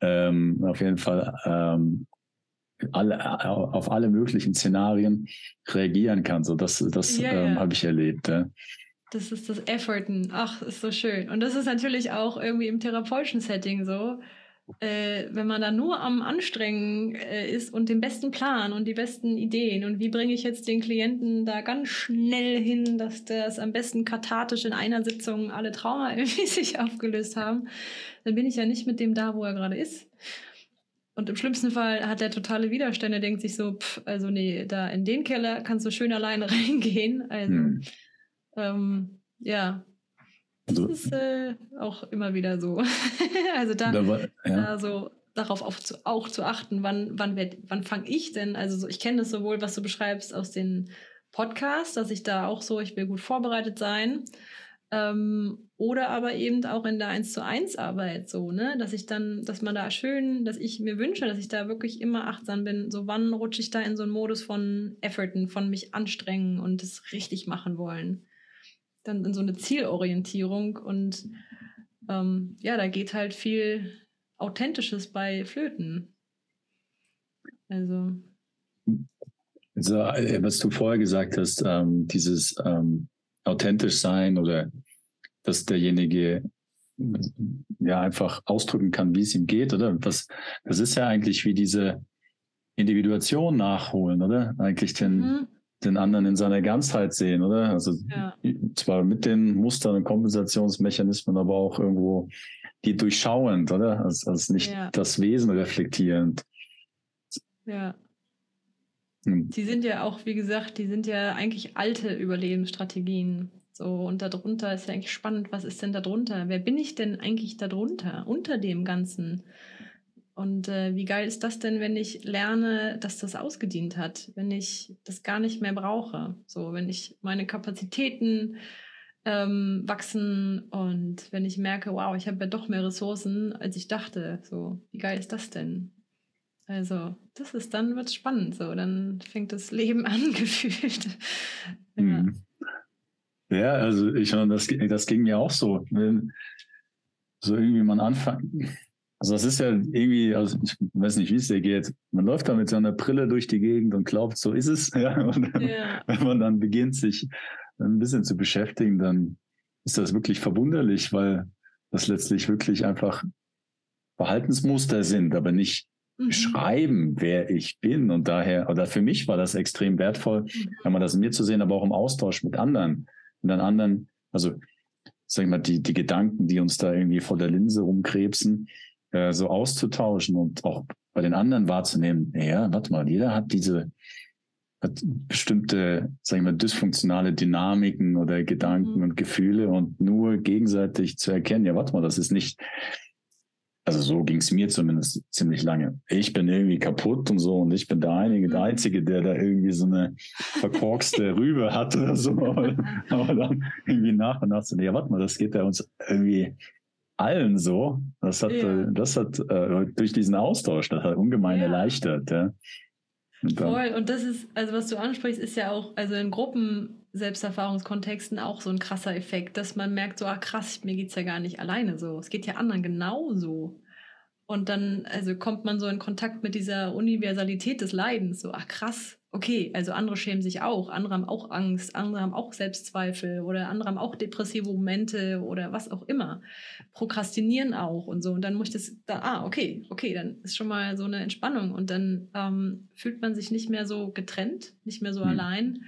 ähm, auf jeden Fall ähm, alle, auf alle möglichen Szenarien reagieren kann. So das, das ja, ähm, ja. habe ich erlebt. Ja. Das ist das Efforten. Ach, ist so schön. Und das ist natürlich auch irgendwie im therapeutischen Setting so. Äh, wenn man da nur am Anstrengen äh, ist und den besten Plan und die besten Ideen und wie bringe ich jetzt den Klienten da ganz schnell hin, dass das am besten kathartisch in einer Sitzung alle Trauma irgendwie sich aufgelöst haben, dann bin ich ja nicht mit dem da, wo er gerade ist. Und im schlimmsten Fall hat er totale Widerstände, denkt sich so, pff, also nee, da in den Keller kannst du schön alleine reingehen. Also hm. Ähm, ja, das also, ist äh, auch immer wieder so. also da, da, war, ja. da, so darauf auf zu, auch zu achten, wann, wann, wann fange ich denn, also so, ich kenne das sowohl, was du beschreibst aus den Podcasts, dass ich da auch so, ich will gut vorbereitet sein. Ähm, oder aber eben auch in der 1 zu 1 Arbeit so, ne, dass ich dann, dass man da schön, dass ich mir wünsche, dass ich da wirklich immer achtsam bin. So, wann rutsche ich da in so einen Modus von Efforten, von mich anstrengen und es richtig machen wollen dann in so eine Zielorientierung und ähm, ja, da geht halt viel Authentisches bei Flöten. Also. Also, was du vorher gesagt hast, ähm, dieses ähm, authentisch sein oder dass derjenige ja einfach ausdrücken kann, wie es ihm geht, oder? Das, das ist ja eigentlich wie diese Individuation nachholen, oder? Eigentlich den, mhm den anderen in seiner Ganzheit sehen, oder? Also ja. zwar mit den Mustern und Kompensationsmechanismen, aber auch irgendwo die durchschauend, oder? Als, als nicht ja. das Wesen reflektierend. Ja. Hm. Die sind ja auch, wie gesagt, die sind ja eigentlich alte Überlebensstrategien. So, und darunter ist ja eigentlich spannend, was ist denn darunter? Wer bin ich denn eigentlich darunter, unter dem Ganzen? Und äh, wie geil ist das denn, wenn ich lerne, dass das ausgedient hat, wenn ich das gar nicht mehr brauche? So, wenn ich meine Kapazitäten ähm, wachsen und wenn ich merke, wow, ich habe ja doch mehr Ressourcen, als ich dachte. So, wie geil ist das denn? Also, das ist dann wird spannend. So, dann fängt das Leben an gefühlt. ja. Mhm. ja, also ich das, das ging mir auch so. Wenn so irgendwie man anfängt also das ist ja irgendwie, also ich weiß nicht, wie es dir geht. Man läuft da mit so einer Brille durch die Gegend und glaubt, so ist es. Ja? Und ja. wenn man dann beginnt, sich ein bisschen zu beschäftigen, dann ist das wirklich verwunderlich, weil das letztlich wirklich einfach Verhaltensmuster sind, aber nicht mhm. beschreiben, wer ich bin. Und daher, oder für mich war das extrem wertvoll, mhm. wenn man das in mir zu sehen, aber auch im Austausch mit anderen. Und dann anderen, also sag ich mal, die, die Gedanken, die uns da irgendwie vor der Linse rumkrebsen, äh, so auszutauschen und auch bei den anderen wahrzunehmen, ja, warte mal, jeder hat diese, hat bestimmte, sag ich mal, dysfunktionale Dynamiken oder Gedanken mhm. und Gefühle und nur gegenseitig zu erkennen, ja, warte mal, das ist nicht, also so ging es mir zumindest ziemlich lange. Ich bin irgendwie kaputt und so und ich bin der Einige, der mhm. Einzige, der da irgendwie so eine verkorkste Rübe hat oder so. Aber, aber dann irgendwie nach und nach so, ja, warte mal, das geht ja uns irgendwie allen so. Das hat, ja. das hat äh, durch diesen Austausch, das hat ungemein ja. erleichtert. Ja. Und Voll, und das ist, also was du ansprichst, ist ja auch, also in Gruppen Selbsterfahrungskontexten auch so ein krasser Effekt, dass man merkt, so, ah krass, mir geht es ja gar nicht alleine so. Es geht ja anderen genauso. Und dann, also kommt man so in Kontakt mit dieser Universalität des Leidens, so, ach krass, okay, also andere schämen sich auch, andere haben auch Angst, andere haben auch Selbstzweifel oder andere haben auch depressive Momente oder was auch immer, prokrastinieren auch und so. Und dann muss ich das, da, ah, okay, okay, dann ist schon mal so eine Entspannung. Und dann ähm, fühlt man sich nicht mehr so getrennt, nicht mehr so mhm. allein.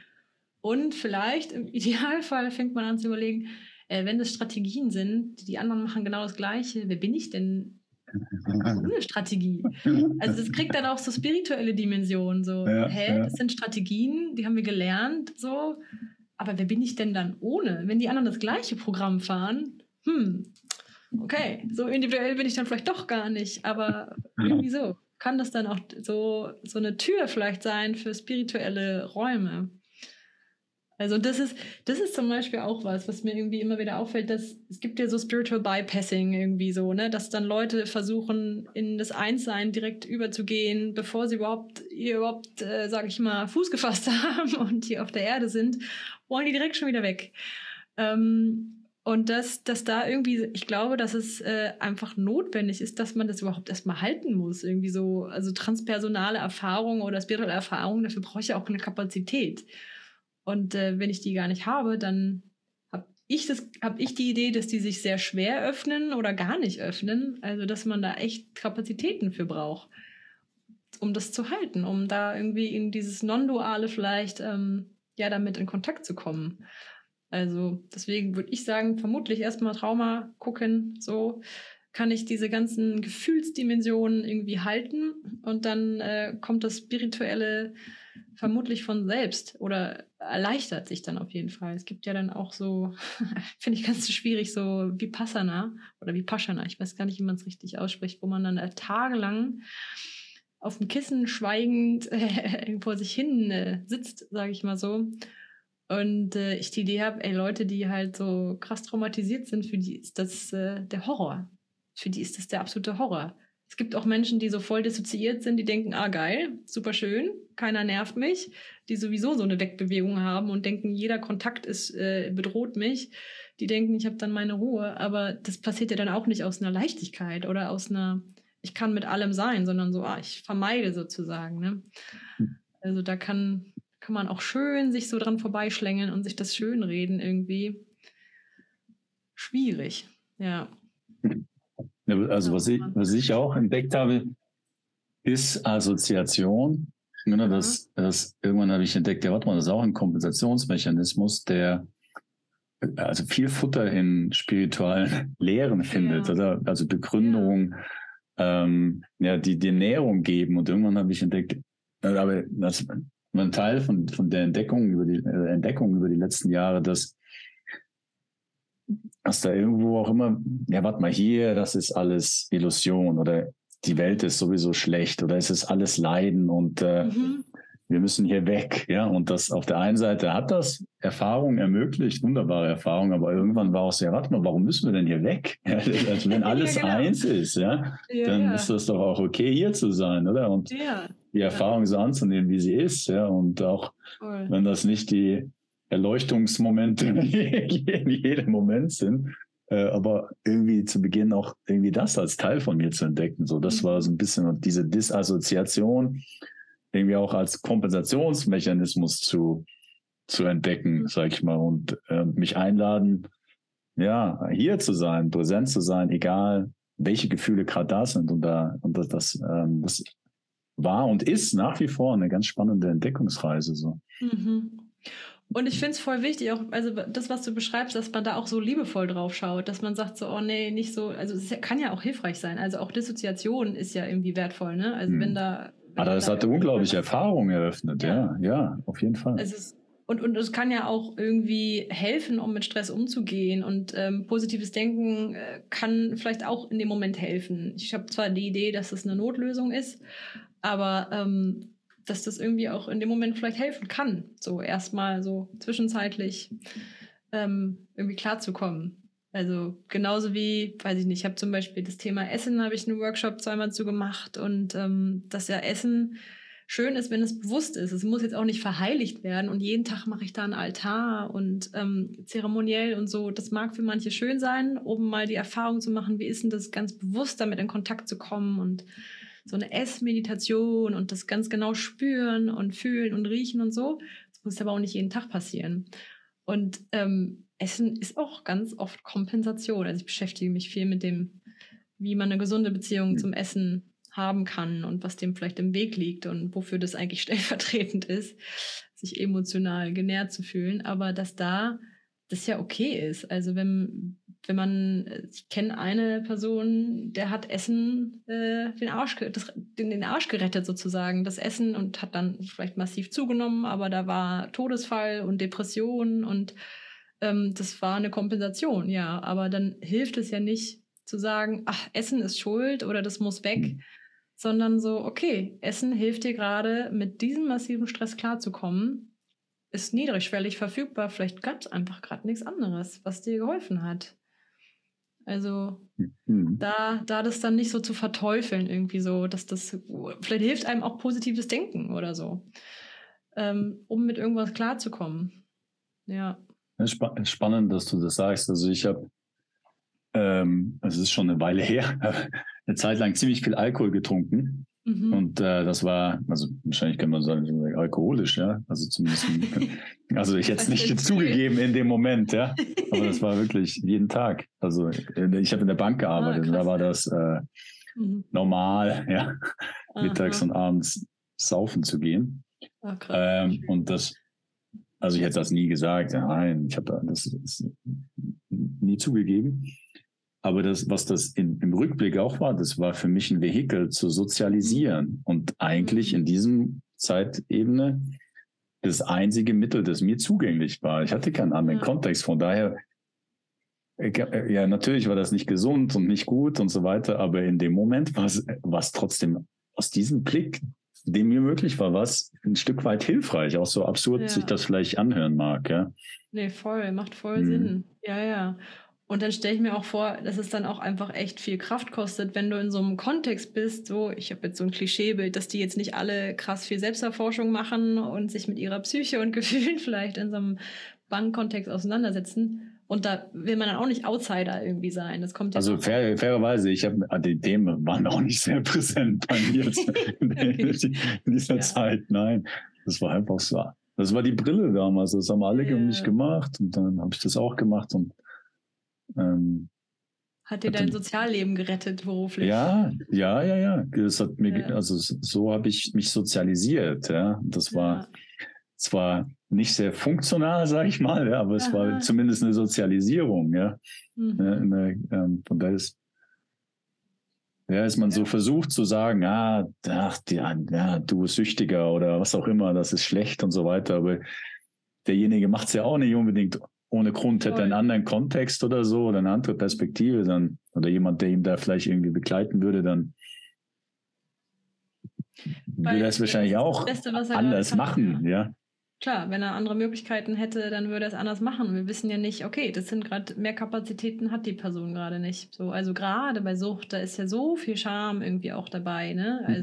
Und vielleicht im Idealfall fängt man an zu überlegen, äh, wenn das Strategien sind, die anderen machen genau das Gleiche, wer bin ich denn ohne Strategie. Also das kriegt dann auch so spirituelle Dimensionen. So, ja, hä, ja. das sind Strategien, die haben wir gelernt, so. Aber wer bin ich denn dann ohne? Wenn die anderen das gleiche Programm fahren, hm, okay, so individuell bin ich dann vielleicht doch gar nicht, aber irgendwie so. Kann das dann auch so, so eine Tür vielleicht sein für spirituelle Räume? Also das ist, das ist zum Beispiel auch was, was mir irgendwie immer wieder auffällt, dass es gibt ja so Spiritual Bypassing irgendwie so, ne, dass dann Leute versuchen, in das Einssein direkt überzugehen, bevor sie überhaupt, überhaupt, äh, sage ich mal, Fuß gefasst haben und hier auf der Erde sind, wollen die direkt schon wieder weg. Ähm, und dass, dass da irgendwie, ich glaube, dass es äh, einfach notwendig ist, dass man das überhaupt erstmal halten muss. Irgendwie so, also transpersonale Erfahrung oder spirituelle Erfahrung, dafür brauche ich ja auch eine Kapazität. Und äh, wenn ich die gar nicht habe, dann habe ich, hab ich die Idee, dass die sich sehr schwer öffnen oder gar nicht öffnen. Also, dass man da echt Kapazitäten für braucht, um das zu halten, um da irgendwie in dieses Non-Duale vielleicht ähm, ja damit in Kontakt zu kommen. Also, deswegen würde ich sagen, vermutlich erstmal Trauma gucken, so kann ich diese ganzen Gefühlsdimensionen irgendwie halten und dann äh, kommt das spirituelle vermutlich von selbst oder erleichtert sich dann auf jeden Fall. Es gibt ja dann auch so, finde ich ganz schwierig, so wie Passana oder wie Paschana, ich weiß gar nicht, wie man es richtig ausspricht, wo man dann äh, tagelang auf dem Kissen schweigend äh, vor sich hin äh, sitzt, sage ich mal so. Und äh, ich die Idee habe, ey, Leute, die halt so krass traumatisiert sind, für die ist das äh, der Horror. Für die ist das der absolute Horror. Es gibt auch Menschen, die so voll dissoziiert sind, die denken, ah geil, super schön, keiner nervt mich, die sowieso so eine Wegbewegung haben und denken, jeder Kontakt ist äh, bedroht mich. Die denken, ich habe dann meine Ruhe, aber das passiert ja dann auch nicht aus einer Leichtigkeit oder aus einer, ich kann mit allem sein, sondern so, ah, ich vermeide sozusagen. Ne? Hm. Also da kann, kann man auch schön sich so dran vorbeischlängeln und sich das schönreden irgendwie. Schwierig, ja. Also was ich, was ich auch entdeckt habe, ist Assoziation. Genau, das, das, irgendwann habe ich entdeckt, ja, warte mal, das ist auch ein Kompensationsmechanismus, der also viel Futter in spirituellen Lehren findet, ja. oder? Also Begründung, ja. ähm, ja, die die Nährung geben. Und irgendwann habe ich entdeckt, äh, aber das ein Teil von, von der Entdeckung über die äh, Entdeckung über die letzten Jahre, dass dass da irgendwo auch immer, ja, warte mal, hier, das ist alles Illusion oder die Welt ist sowieso schlecht oder es ist alles Leiden und äh, mhm. wir müssen hier weg. Ja, und das auf der einen Seite hat das Erfahrung ermöglicht, wunderbare Erfahrung, aber irgendwann war auch so, ja, warte mal, warum müssen wir denn hier weg? Ja, also wenn alles ja, genau. eins ist, ja, ja dann ist das doch auch okay, hier zu sein, oder? Und die Erfahrung so anzunehmen, wie sie ist, ja, und auch cool. wenn das nicht die Erleuchtungsmomente in jedem Moment sind. Äh, aber irgendwie zu Beginn auch irgendwie das als Teil von mir zu entdecken. So, das war so ein bisschen diese Disassoziation irgendwie auch als Kompensationsmechanismus zu, zu entdecken, sag ich mal, und äh, mich einladen, ja, hier zu sein, präsent zu sein, egal welche Gefühle gerade da sind. Und da, und das, das, ähm, das war und ist nach wie vor eine ganz spannende Entdeckungsreise. So. Mhm. Und ich finde es voll wichtig, auch, also das, was du beschreibst, dass man da auch so liebevoll drauf schaut, dass man sagt so, oh nee, nicht so, also es kann ja auch hilfreich sein. Also auch Dissoziation ist ja irgendwie wertvoll, ne? Also mhm. wenn da. Wenn ah, das da hatte unglaubliche Erfahrungen eröffnet, ja. ja, ja, auf jeden Fall. Also es, und, und es kann ja auch irgendwie helfen, um mit Stress umzugehen. Und ähm, positives Denken äh, kann vielleicht auch in dem Moment helfen. Ich habe zwar die Idee, dass es eine Notlösung ist, aber ähm, dass das irgendwie auch in dem Moment vielleicht helfen kann, so erstmal so zwischenzeitlich ähm, irgendwie klarzukommen. Also genauso wie, weiß ich nicht, ich habe zum Beispiel das Thema Essen, habe ich einen Workshop zweimal zu gemacht und ähm, dass ja Essen schön ist, wenn es bewusst ist. Es muss jetzt auch nicht verheiligt werden und jeden Tag mache ich da einen Altar und ähm, zeremoniell und so. Das mag für manche schön sein, um mal die Erfahrung zu machen, wie ist denn das ganz bewusst damit in Kontakt zu kommen und so eine Essmeditation und das ganz genau spüren und fühlen und riechen und so. Das muss aber auch nicht jeden Tag passieren. Und ähm, Essen ist auch ganz oft Kompensation. Also ich beschäftige mich viel mit dem, wie man eine gesunde Beziehung mhm. zum Essen haben kann und was dem vielleicht im Weg liegt und wofür das eigentlich stellvertretend ist, sich emotional genährt zu fühlen. Aber dass da das ja okay ist. Also wenn, wenn man, ich kenne eine Person, der hat Essen äh, den, Arsch, das, den, den Arsch gerettet sozusagen, das Essen und hat dann vielleicht massiv zugenommen, aber da war Todesfall und Depression und ähm, das war eine Kompensation, ja. Aber dann hilft es ja nicht zu sagen, ach, Essen ist schuld oder das muss weg, mhm. sondern so, okay, Essen hilft dir gerade mit diesem massiven Stress klarzukommen ist niedrigschwellig verfügbar. Vielleicht gab es einfach gerade nichts anderes, was dir geholfen hat. Also mhm. da, da das dann nicht so zu verteufeln, irgendwie so, dass das, vielleicht hilft einem auch positives Denken oder so, ähm, um mit irgendwas klarzukommen. Ja. Sp spannend, dass du das sagst. Also ich habe, ähm, es ist schon eine Weile her, eine Zeit lang ziemlich viel Alkohol getrunken. Mhm. Und äh, das war, also wahrscheinlich kann man sagen, alkoholisch, ja. Also zumindest, also ich hätte es nicht zugegeben in dem Moment, ja. Aber das war wirklich jeden Tag. Also äh, ich habe in der Bank gearbeitet ah, und da war das äh, mhm. normal, ja, mittags und abends saufen zu gehen. Ah, ähm, und das, also ich hätte das nie gesagt, nein, ich habe das, das nie zugegeben. Aber das, was das in, im Rückblick auch war, das war für mich ein Vehikel zu sozialisieren mhm. und eigentlich in diesem Zeitebene das einzige Mittel, das mir zugänglich war. Ich hatte keinen anderen ja. Kontext. Von daher, äh, ja, natürlich war das nicht gesund und nicht gut und so weiter, aber in dem Moment war es trotzdem aus diesem Blick, dem mir möglich war, was ein Stück weit hilfreich, auch so absurd ja. sich das vielleicht anhören mag. Ja. Nee, voll, macht voll hm. Sinn. Ja, ja. Und dann stelle ich mir auch vor, dass es dann auch einfach echt viel Kraft kostet, wenn du in so einem Kontext bist, so, ich habe jetzt so ein Klischeebild, dass die jetzt nicht alle krass viel Selbsterforschung machen und sich mit ihrer Psyche und Gefühlen vielleicht in so einem Bankkontext auseinandersetzen. Und da will man dann auch nicht Outsider irgendwie sein. Das kommt ja also fair, fairerweise, ich habe die Themen waren auch nicht sehr präsent bei mir in, dieser ja. Zeit. Nein, das war einfach so. Das war die Brille damals. Das haben alle um mich gemacht und dann habe ich das auch gemacht und ähm, hat dir dein Sozialleben gerettet beruflich? Ja, ja, ja, ja. Das hat mir, ja. also so habe ich mich sozialisiert. Ja, das war ja. zwar nicht sehr funktional, sage ich mal, ja, aber es Aha. war zumindest eine Sozialisierung. Ja, mhm. eine, ähm, von daher ist ja, ist man ja. so versucht zu sagen, ah, ach, die, ja, du bist süchtiger oder was auch immer, das ist schlecht und so weiter, aber derjenige macht es ja auch nicht unbedingt ohne Grund hätte einen anderen Kontext oder so oder eine andere Perspektive, dann, oder jemand, der ihm da vielleicht irgendwie begleiten würde, dann würde er es wahrscheinlich auch Beste, anders machen, ja. Klar, wenn er andere Möglichkeiten hätte, dann würde er es anders machen. Wir wissen ja nicht, okay, das sind gerade mehr Kapazitäten hat die Person gerade nicht. So, also gerade bei Sucht, da ist ja so viel Scham irgendwie auch dabei, ne? Hm.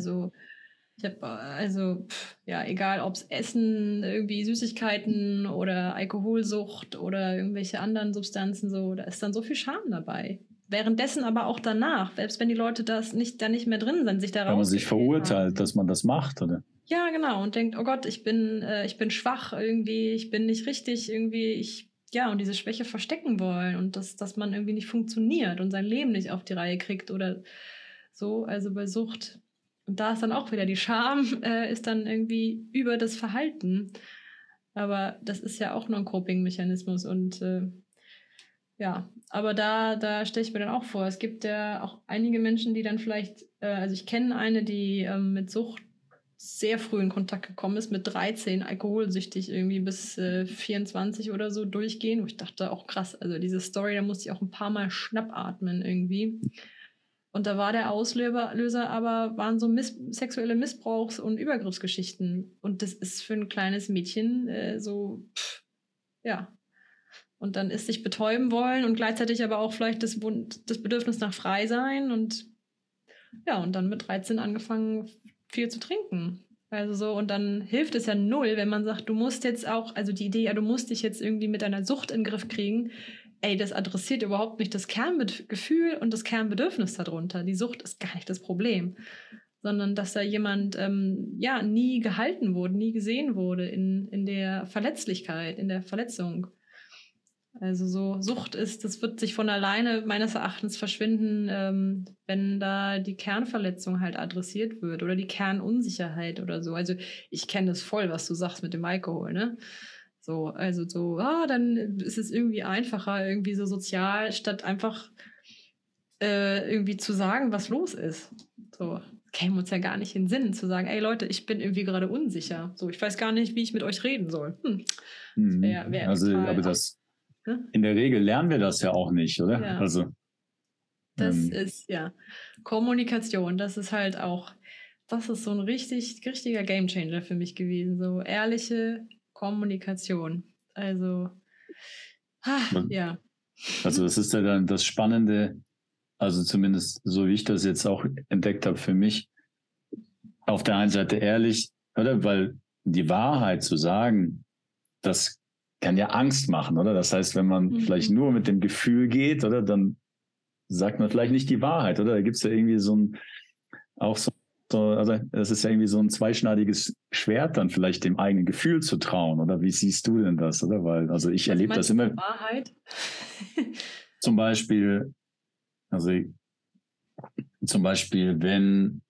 Ich habe also, pff, ja, egal ob es Essen, irgendwie Süßigkeiten oder Alkoholsucht oder irgendwelche anderen Substanzen, so, da ist dann so viel Scham dabei. Währenddessen aber auch danach, selbst wenn die Leute das nicht, da nicht mehr drin sind, sich daraus. Wenn man sich verurteilt, haben. dass man das macht, oder? Ja, genau. Und denkt, oh Gott, ich bin, äh, ich bin schwach irgendwie, ich bin nicht richtig irgendwie, ich ja, und diese Schwäche verstecken wollen und dass, dass man irgendwie nicht funktioniert und sein Leben nicht auf die Reihe kriegt oder so. Also bei Sucht. Und da ist dann auch wieder die Scham, äh, ist dann irgendwie über das Verhalten. Aber das ist ja auch nur ein Coping-Mechanismus und äh, ja, aber da, da stelle ich mir dann auch vor, es gibt ja auch einige Menschen, die dann vielleicht, äh, also ich kenne eine, die ähm, mit Sucht sehr früh in Kontakt gekommen ist, mit 13 alkoholsüchtig irgendwie bis äh, 24 oder so durchgehen. Wo ich dachte auch krass, also diese Story, da musste ich auch ein paar Mal schnappatmen irgendwie. Und da war der Auslöser aber, waren so miss sexuelle Missbrauchs- und Übergriffsgeschichten. Und das ist für ein kleines Mädchen äh, so, pff, ja. Und dann ist sich betäuben wollen und gleichzeitig aber auch vielleicht das, das Bedürfnis nach frei sein und ja, und dann mit 13 angefangen, viel zu trinken. Also so, und dann hilft es ja null, wenn man sagt, du musst jetzt auch, also die Idee, ja, du musst dich jetzt irgendwie mit deiner Sucht in den Griff kriegen, ey, das adressiert überhaupt nicht das Kerngefühl und das Kernbedürfnis darunter. Die Sucht ist gar nicht das Problem, sondern dass da jemand ähm, ja nie gehalten wurde, nie gesehen wurde in, in der Verletzlichkeit, in der Verletzung. Also so Sucht ist, das wird sich von alleine meines Erachtens verschwinden, ähm, wenn da die Kernverletzung halt adressiert wird oder die Kernunsicherheit oder so. Also ich kenne das voll, was du sagst mit dem Alkohol, ne? So, also so, ah, dann ist es irgendwie einfacher, irgendwie so sozial, statt einfach äh, irgendwie zu sagen, was los ist. So, käme uns ja gar nicht in den Sinn, zu sagen, ey Leute, ich bin irgendwie gerade unsicher. So, ich weiß gar nicht, wie ich mit euch reden soll. Hm. Wär, wär also, aber das Ne? In der Regel lernen wir das ja auch nicht, oder? Ja. Also, das ähm, ist ja Kommunikation. Das ist halt auch, das ist so ein richtig, richtiger Gamechanger für mich gewesen. So ehrliche Kommunikation. Also, ah, ja. Also, das ist ja dann das Spannende, also zumindest so wie ich das jetzt auch entdeckt habe für mich. Auf der einen Seite ehrlich, oder? Weil die Wahrheit zu sagen, das kann ja Angst machen, oder? Das heißt, wenn man mhm. vielleicht nur mit dem Gefühl geht, oder, dann sagt man vielleicht nicht die Wahrheit, oder? Da gibt es ja irgendwie so ein, auch so, also das ist ja irgendwie so ein zweischneidiges Schwert, dann vielleicht dem eigenen Gefühl zu trauen, oder? Wie siehst du denn das, oder? Weil, also ich erlebe das immer. Wahrheit? zum Beispiel, also zum Beispiel, wenn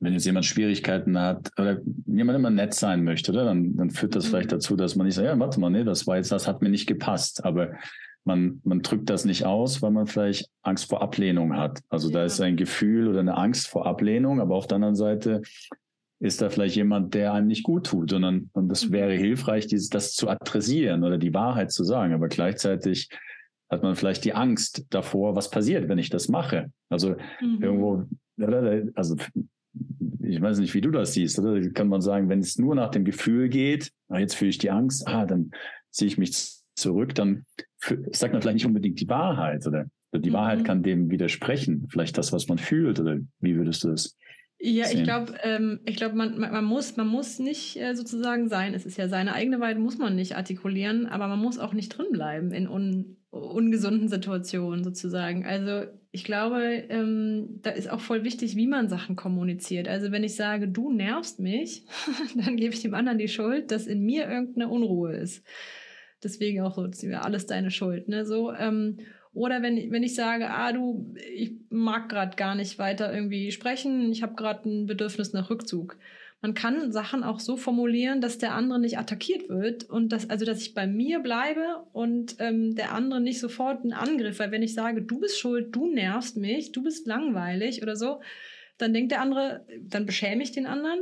wenn jetzt jemand Schwierigkeiten hat oder jemand immer nett sein möchte, oder? Dann, dann führt das mhm. vielleicht dazu, dass man nicht sagt, ja, warte mal, nee, das war jetzt, das hat mir nicht gepasst. Aber man, man drückt das nicht aus, weil man vielleicht Angst vor Ablehnung hat. Also ja. da ist ein Gefühl oder eine Angst vor Ablehnung, aber auf der anderen Seite ist da vielleicht jemand, der einem nicht gut tut, sondern und das mhm. wäre hilfreich, dieses, das zu adressieren oder die Wahrheit zu sagen. Aber gleichzeitig hat man vielleicht die Angst davor, was passiert, wenn ich das mache. Also mhm. irgendwo, also ich weiß nicht, wie du das siehst, oder? Kann man sagen, wenn es nur nach dem Gefühl geht, ah, jetzt fühle ich die Angst, ah, dann ziehe ich mich zurück, dann sagt man vielleicht nicht unbedingt die Wahrheit, oder? Die mhm. Wahrheit kann dem widersprechen, vielleicht das, was man fühlt, oder wie würdest du das? Ja, sehen? ich glaube, ähm, ich glaube, man, man, muss, man muss nicht äh, sozusagen sein. Es ist ja seine eigene Wahrheit, muss man nicht artikulieren, aber man muss auch nicht drinbleiben in un, ungesunden Situationen sozusagen. Also ich glaube, ähm, da ist auch voll wichtig, wie man Sachen kommuniziert. Also wenn ich sage, du nervst mich, dann gebe ich dem anderen die Schuld, dass in mir irgendeine Unruhe ist. Deswegen auch so, alles deine Schuld. Ne? So, ähm, oder wenn, wenn ich sage, ah, du, ich mag gerade gar nicht weiter irgendwie sprechen, ich habe gerade ein Bedürfnis nach Rückzug man kann Sachen auch so formulieren, dass der andere nicht attackiert wird und dass, also dass ich bei mir bleibe und ähm, der andere nicht sofort einen Angriff, weil wenn ich sage, du bist schuld, du nervst mich, du bist langweilig oder so, dann denkt der andere, dann beschäme ich den anderen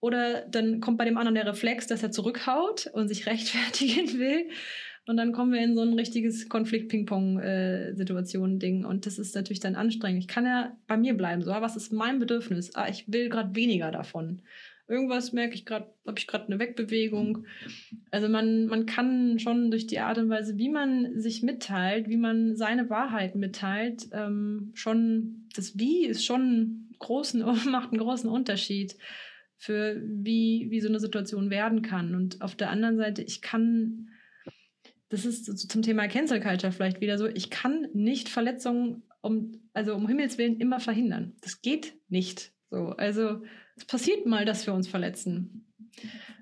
oder dann kommt bei dem anderen der Reflex, dass er zurückhaut und sich rechtfertigen will. Und dann kommen wir in so ein richtiges Konflikt-Ping-Pong-Situation-Ding. Und das ist natürlich dann anstrengend. Ich kann ja bei mir bleiben. So, was ist mein Bedürfnis? Ah, ich will gerade weniger davon. Irgendwas merke ich gerade, habe ich gerade eine Wegbewegung. Also man, man kann schon durch die Art und Weise, wie man sich mitteilt, wie man seine Wahrheit mitteilt, ähm, schon, das Wie ist schon großen, macht einen großen Unterschied für wie, wie so eine Situation werden kann. Und auf der anderen Seite, ich kann das ist zum Thema Cancel Culture vielleicht wieder so, ich kann nicht Verletzungen um, also um Himmels Willen immer verhindern. Das geht nicht so. Also es passiert mal, dass wir uns verletzen.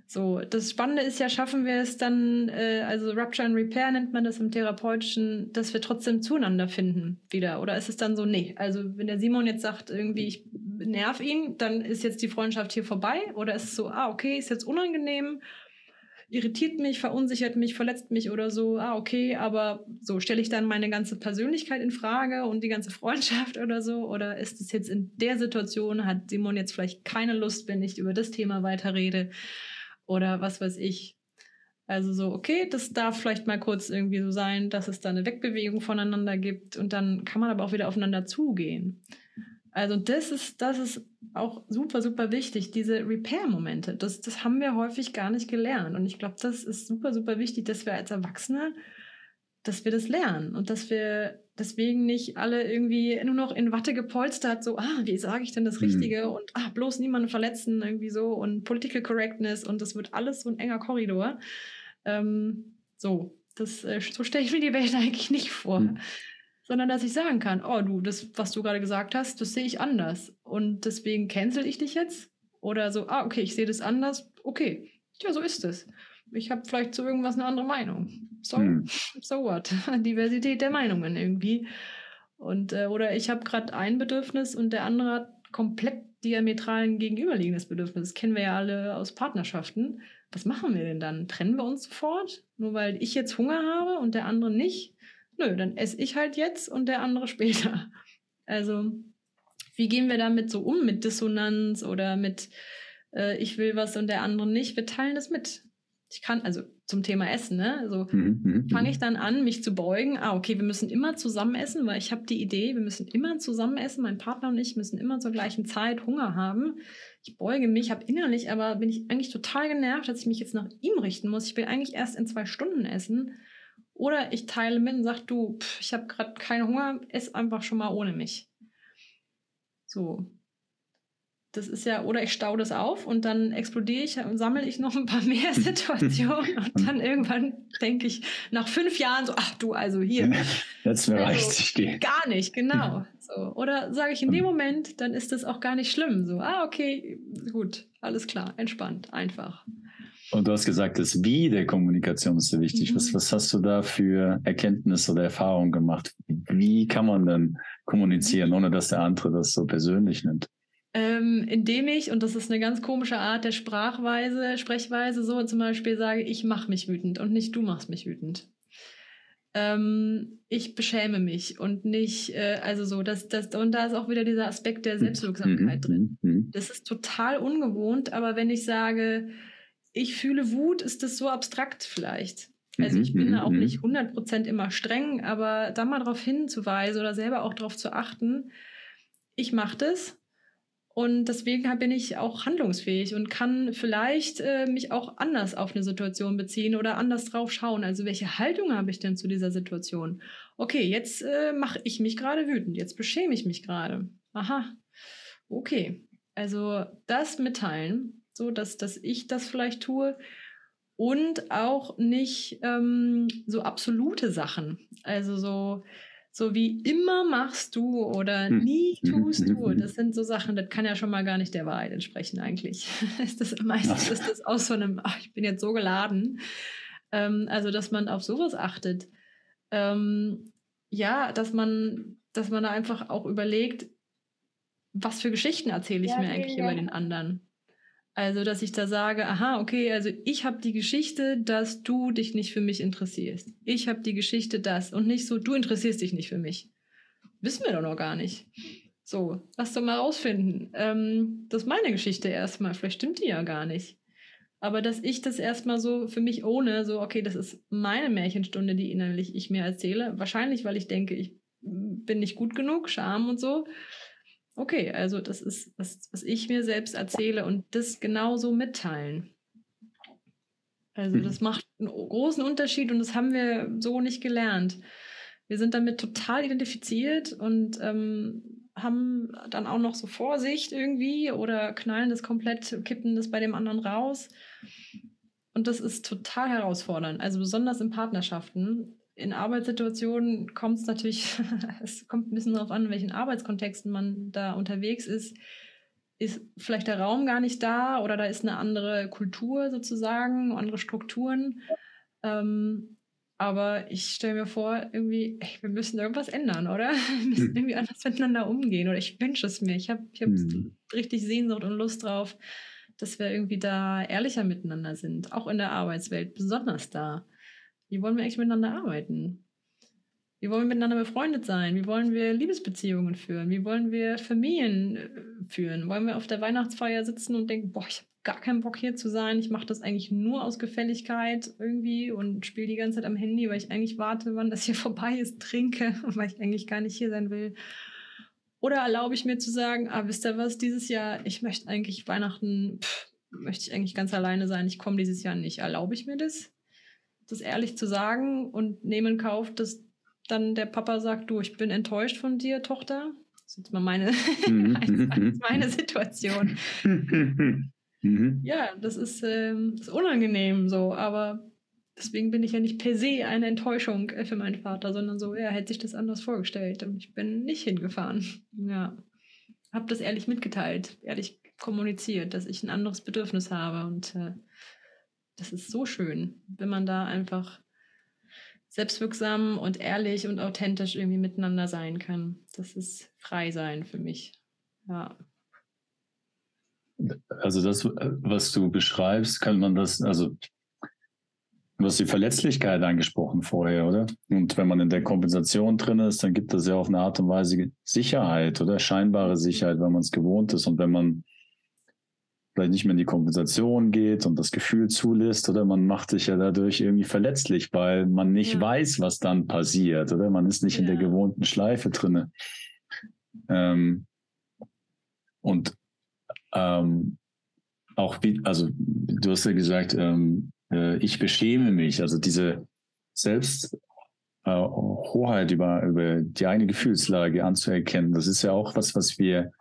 So, das Spannende ist ja, schaffen wir es dann, äh, also Rupture and Repair nennt man das im Therapeutischen, dass wir trotzdem zueinander finden wieder. Oder ist es dann so, nee, also wenn der Simon jetzt sagt, irgendwie, ich nerv ihn, dann ist jetzt die Freundschaft hier vorbei? Oder ist es so, ah, okay, ist jetzt unangenehm, irritiert mich, verunsichert mich, verletzt mich oder so, ah, okay, aber so stelle ich dann meine ganze Persönlichkeit in Frage und die ganze Freundschaft oder so? Oder ist es jetzt in der Situation, hat Simon jetzt vielleicht keine Lust, wenn ich über das Thema weiterrede? Oder was weiß ich. Also so, okay, das darf vielleicht mal kurz irgendwie so sein, dass es da eine Wegbewegung voneinander gibt und dann kann man aber auch wieder aufeinander zugehen. Also das ist, das ist auch super, super wichtig, diese Repair-Momente. Das, das haben wir häufig gar nicht gelernt. Und ich glaube, das ist super, super wichtig, dass wir als Erwachsene, dass wir das lernen und dass wir deswegen nicht alle irgendwie nur noch in Watte gepolstert, so, ah, wie sage ich denn das mhm. Richtige mhm. und ah, bloß niemanden verletzen, irgendwie so und Political Correctness und das wird alles so ein enger Korridor. Ähm, so, das, äh, so stelle ich mir die Welt eigentlich nicht vor. Mhm sondern dass ich sagen kann, oh du, das, was du gerade gesagt hast, das sehe ich anders und deswegen cancel ich dich jetzt oder so, ah, okay, ich sehe das anders, okay, ja, so ist es. Ich habe vielleicht zu irgendwas eine andere Meinung. So, hm. so what? Diversität der Meinungen irgendwie. Und, äh, oder ich habe gerade ein Bedürfnis und der andere hat komplett diametralen gegenüberliegendes Bedürfnis. Das kennen wir ja alle aus Partnerschaften. Was machen wir denn dann? Trennen wir uns sofort? Nur weil ich jetzt Hunger habe und der andere nicht? nö, dann esse ich halt jetzt und der andere später. Also, wie gehen wir damit so um mit Dissonanz oder mit äh, ich will was und der andere nicht? Wir teilen das mit. Ich kann, also zum Thema Essen, ne? Also mhm, mhm fange ich mhm. dann an, mich zu beugen. Ah, okay, wir müssen immer zusammen essen, weil ich habe die Idee, wir müssen immer zusammen essen. Mein Partner und ich müssen immer zur gleichen Zeit Hunger haben. Ich beuge mich, habe innerlich, aber bin ich eigentlich total genervt, dass ich mich jetzt nach ihm richten muss. Ich will eigentlich erst in zwei Stunden essen. Oder ich teile mit und sage, du, pff, ich habe gerade keinen Hunger, ess einfach schon mal ohne mich. So. Das ist ja, oder ich staue das auf und dann explodiere ich und sammle ich noch ein paar mehr Situationen und dann irgendwann denke ich nach fünf Jahren so, ach du, also hier. Jetzt mir also, reicht ich gehe. Gar nicht, genau. So. Oder sage ich in dem Moment, dann ist das auch gar nicht schlimm. So, ah, okay, gut, alles klar, entspannt, einfach. Und du hast gesagt, das Wie der Kommunikation ist sehr wichtig. Mhm. Was, was hast du da für Erkenntnisse oder Erfahrungen gemacht? Wie kann man denn kommunizieren, ohne dass der andere das so persönlich nimmt? Ähm, indem ich, und das ist eine ganz komische Art der Sprachweise, Sprechweise, so zum Beispiel sage, ich mache mich wütend und nicht du machst mich wütend. Ähm, ich beschäme mich und nicht, äh, also so, das, das, und da ist auch wieder dieser Aspekt der mhm. Selbstwirksamkeit mhm. drin. Mhm. Das ist total ungewohnt, aber wenn ich sage, ich fühle Wut, ist das so abstrakt vielleicht. Also ich bin da auch mhm, nicht 100% mhm. immer streng, aber da mal darauf hinzuweisen oder selber auch darauf zu achten, ich mache das und deswegen bin ich auch handlungsfähig und kann vielleicht äh, mich auch anders auf eine Situation beziehen oder anders drauf schauen. Also welche Haltung habe ich denn zu dieser Situation? Okay, jetzt äh, mache ich mich gerade wütend, jetzt beschäme ich mich gerade. Aha, okay. Also das mitteilen so dass, dass ich das vielleicht tue. Und auch nicht ähm, so absolute Sachen. Also so, so wie immer machst du oder hm. nie tust du. Das sind so Sachen, das kann ja schon mal gar nicht der Wahrheit entsprechen eigentlich. ist das, meistens ist das aus so einem, ach, ich bin jetzt so geladen. Ähm, also, dass man auf sowas achtet. Ähm, ja, dass man, dass man da einfach auch überlegt, was für Geschichten erzähle ich ja, mir eigentlich ja. über den anderen. Also, dass ich da sage, aha, okay, also ich habe die Geschichte, dass du dich nicht für mich interessierst. Ich habe die Geschichte, das und nicht so, du interessierst dich nicht für mich. Wissen wir doch noch gar nicht. So, lass doch mal rausfinden. Ähm, das ist meine Geschichte erstmal. Vielleicht stimmt die ja gar nicht. Aber dass ich das erstmal so für mich ohne, so, okay, das ist meine Märchenstunde, die innerlich ich mir erzähle. Wahrscheinlich, weil ich denke, ich bin nicht gut genug, Scham und so okay, also das ist, was, was ich mir selbst erzähle und das genauso mitteilen. Also das mhm. macht einen großen Unterschied und das haben wir so nicht gelernt. Wir sind damit total identifiziert und ähm, haben dann auch noch so Vorsicht irgendwie oder knallen das komplett, kippen das bei dem anderen raus. Und das ist total herausfordernd. Also besonders in Partnerschaften in Arbeitssituationen kommt es natürlich, es kommt ein bisschen darauf an, in welchen Arbeitskontexten man da unterwegs ist. ist vielleicht der Raum gar nicht da oder da ist eine andere Kultur sozusagen, andere Strukturen. Ähm, aber ich stelle mir vor, irgendwie, ey, wir müssen irgendwas ändern, oder? Wir müssen hm. irgendwie anders miteinander umgehen. Oder ich wünsche es mir. Ich habe ich hab hm. richtig Sehnsucht und Lust drauf, dass wir irgendwie da ehrlicher miteinander sind. Auch in der Arbeitswelt, besonders da. Wie wollen wir eigentlich miteinander arbeiten? Wie wollen wir miteinander befreundet sein? Wie wollen wir Liebesbeziehungen führen? Wie wollen wir Familien äh, führen? Wollen wir auf der Weihnachtsfeier sitzen und denken, boah, ich habe gar keinen Bock hier zu sein. Ich mache das eigentlich nur aus Gefälligkeit irgendwie und spiele die ganze Zeit am Handy, weil ich eigentlich warte, wann das hier vorbei ist, trinke, weil ich eigentlich gar nicht hier sein will. Oder erlaube ich mir zu sagen, ah, wisst ihr was, dieses Jahr, ich möchte eigentlich Weihnachten, pff, möchte ich eigentlich ganz alleine sein, ich komme dieses Jahr nicht. Erlaube ich mir das? Das ehrlich zu sagen und nehme in Kauf, dass dann der Papa sagt, du, ich bin enttäuscht von dir, Tochter. Das ist jetzt mal meine, mhm. meine Situation. Mhm. Ja, das ist, ähm, ist unangenehm so, aber deswegen bin ich ja nicht per se eine Enttäuschung für meinen Vater, sondern so, er hätte sich das anders vorgestellt und ich bin nicht hingefahren. Ja, habe das ehrlich mitgeteilt, ehrlich kommuniziert, dass ich ein anderes Bedürfnis habe und äh, das ist so schön, wenn man da einfach selbstwirksam und ehrlich und authentisch irgendwie miteinander sein kann. Das ist frei sein für mich. Ja. Also das, was du beschreibst, kann man das, also du hast die Verletzlichkeit angesprochen vorher, oder? Und wenn man in der Kompensation drin ist, dann gibt das ja auf eine Art und Weise Sicherheit oder scheinbare Sicherheit, wenn man es gewohnt ist. Und wenn man vielleicht nicht mehr in die Kompensation geht und das Gefühl zulässt, oder man macht sich ja dadurch irgendwie verletzlich, weil man nicht ja. weiß, was dann passiert, oder man ist nicht ja. in der gewohnten Schleife drinne. Ähm, und ähm, auch wie, also du hast ja gesagt, ähm, äh, ich beschäme mich, also diese Selbst äh, Hoheit über, über die eigene Gefühlslage anzuerkennen, das ist ja auch was, was wir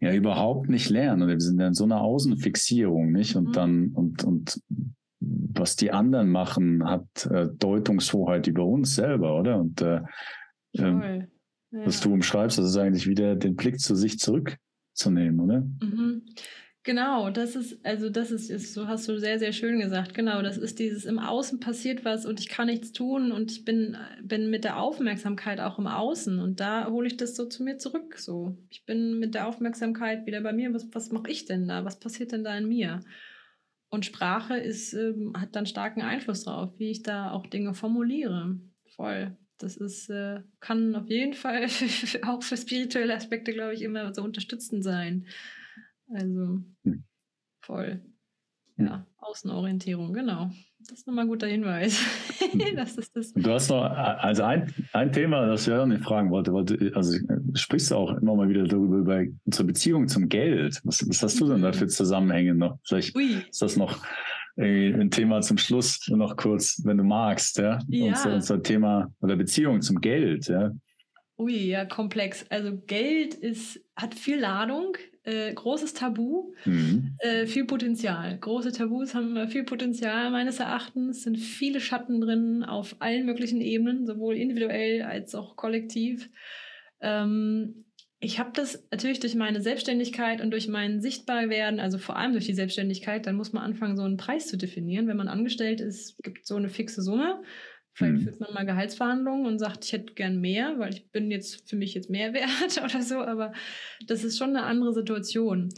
ja überhaupt nicht lernen. Und wir sind ja in so einer Außenfixierung, nicht? Und mhm. dann, und, und was die anderen machen, hat äh, Deutungshoheit über uns selber, oder? Und äh, äh, ja. was du umschreibst, das ist eigentlich wieder den Blick zu sich zurück zu nehmen, oder? Mhm. Genau, das ist, also das ist, ist, so hast du sehr, sehr schön gesagt, genau, das ist dieses im Außen passiert was und ich kann nichts tun und ich bin, bin mit der Aufmerksamkeit auch im Außen und da hole ich das so zu mir zurück, so. Ich bin mit der Aufmerksamkeit wieder bei mir, was, was mache ich denn da, was passiert denn da in mir? Und Sprache ist, ähm, hat dann starken Einfluss darauf, wie ich da auch Dinge formuliere. Voll. Das ist, äh, kann auf jeden Fall auch für spirituelle Aspekte, glaube ich, immer so unterstützend sein. Also hm. voll. Hm. Ja, Außenorientierung, genau. Das ist nochmal ein guter Hinweis. Hm. das ist das. Du hast noch, also ein, ein Thema, das ich auch nicht fragen wollte, wollte, also du sprichst auch immer mal wieder darüber, über unsere Beziehung zum Geld. Was, was hast du denn da für Zusammenhänge noch? Vielleicht Ui. ist das noch ein Thema zum Schluss noch kurz, wenn du magst, ja. ja. Unser, unser Thema oder Beziehung zum Geld, ja. Ui, ja, komplex. Also Geld ist, hat viel Ladung, äh, großes Tabu, mhm. äh, viel Potenzial. Große Tabus haben viel Potenzial meines Erachtens, Es sind viele Schatten drin auf allen möglichen Ebenen, sowohl individuell als auch kollektiv. Ähm, ich habe das natürlich durch meine Selbstständigkeit und durch mein Sichtbarwerden, also vor allem durch die Selbstständigkeit, dann muss man anfangen, so einen Preis zu definieren. Wenn man angestellt ist, gibt es so eine fixe Summe. Vielleicht hm. führt man mal Gehaltsverhandlungen und sagt, ich hätte gern mehr, weil ich bin jetzt für mich jetzt mehr wert oder so, aber das ist schon eine andere Situation.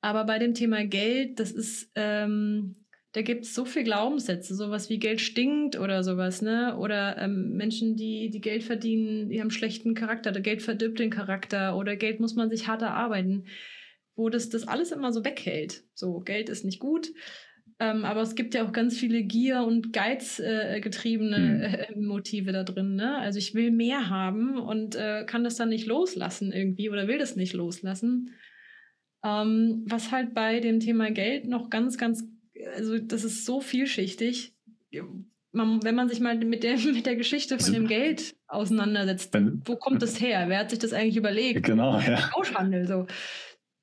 Aber bei dem Thema Geld, das ist, ähm, da gibt es so viele Glaubenssätze, sowas wie Geld stinkt oder sowas, ne? Oder ähm, Menschen, die, die Geld verdienen, die haben schlechten Charakter, oder Geld verdirbt den Charakter oder Geld muss man sich hart erarbeiten, wo das, das alles immer so weghält. So, Geld ist nicht gut. Ähm, aber es gibt ja auch ganz viele Gier- und Geizgetriebene äh, hm. äh, Motive da drin. Ne? Also ich will mehr haben und äh, kann das dann nicht loslassen irgendwie oder will das nicht loslassen. Ähm, was halt bei dem Thema Geld noch ganz, ganz, also das ist so vielschichtig. Man, wenn man sich mal mit der, mit der Geschichte von dem Geld auseinandersetzt, wo kommt das her? Wer hat sich das eigentlich überlegt? Genau, ja. Tauschhandel, so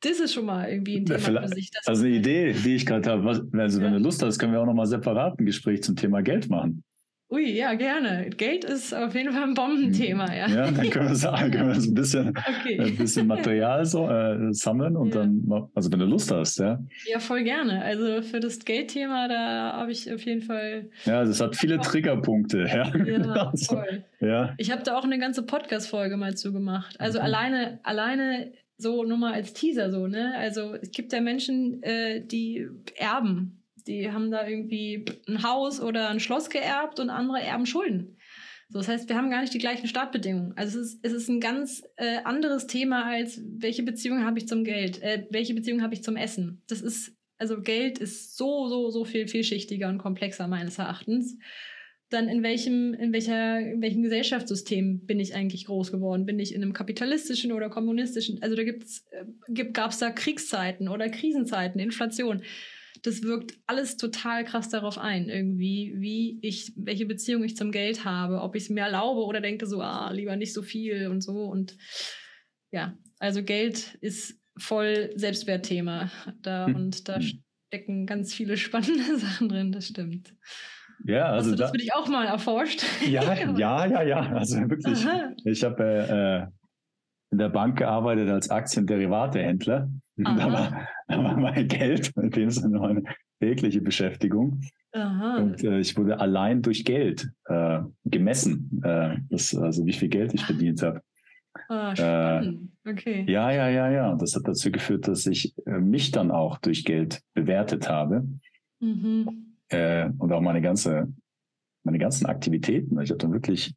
das ist schon mal irgendwie ein Thema für sich. also eine Idee, die ich gerade habe, also wenn du Lust hast, können wir auch nochmal separat ein Gespräch zum Thema Geld machen. Ui, ja, gerne. Geld ist auf jeden Fall ein Bombenthema, ja. Ja, dann können wir sagen, können wir ein bisschen, okay. ein bisschen Material so, äh, sammeln und ja. dann, also wenn du Lust hast, ja. Ja, voll gerne. Also für das Geldthema, da habe ich auf jeden Fall. Ja, das hat viele Triggerpunkte, ja. Ja, also, voll. Ja. Ich habe da auch eine ganze Podcast-Folge mal zugemacht. Also mhm. alleine, alleine so nur mal als Teaser so, ne? Also es gibt ja Menschen, äh, die erben die haben da irgendwie ein Haus oder ein Schloss geerbt und andere erben Schulden. So, das heißt, wir haben gar nicht die gleichen Startbedingungen. Also es ist, es ist ein ganz äh, anderes Thema als welche Beziehung habe ich zum Geld, äh, welche Beziehung habe ich zum Essen. Das ist, also Geld ist so, so, so viel vielschichtiger und komplexer meines Erachtens. Dann in welchem, in welcher, in welchem Gesellschaftssystem bin ich eigentlich groß geworden? Bin ich in einem kapitalistischen oder kommunistischen? Also da gibt's, äh, gab es da Kriegszeiten oder Krisenzeiten, Inflation das wirkt alles total krass darauf ein, irgendwie, wie ich, welche Beziehung ich zum Geld habe, ob ich es mir erlaube oder denke so, ah, lieber nicht so viel und so. Und ja, also Geld ist voll Selbstwertthema da hm. und da hm. stecken ganz viele spannende Sachen drin, das stimmt. Ja, also Hast du das da, für dich auch mal erforscht. Ja, ja, ja, ja. Also wirklich. Aha. Ich habe äh, in der Bank gearbeitet als Aktienderivatehändler. Da war, da war mein Geld, in dem Sinne meine tägliche Beschäftigung. Aha. Und äh, ich wurde allein durch Geld äh, gemessen, äh, das, also wie viel Geld ich verdient habe. Ah, spannend. okay. Ja, ja, ja, ja. Das hat dazu geführt, dass ich äh, mich dann auch durch Geld bewertet habe. Mhm. Äh, und auch meine ganze, meine ganzen Aktivitäten. Ich habe dann wirklich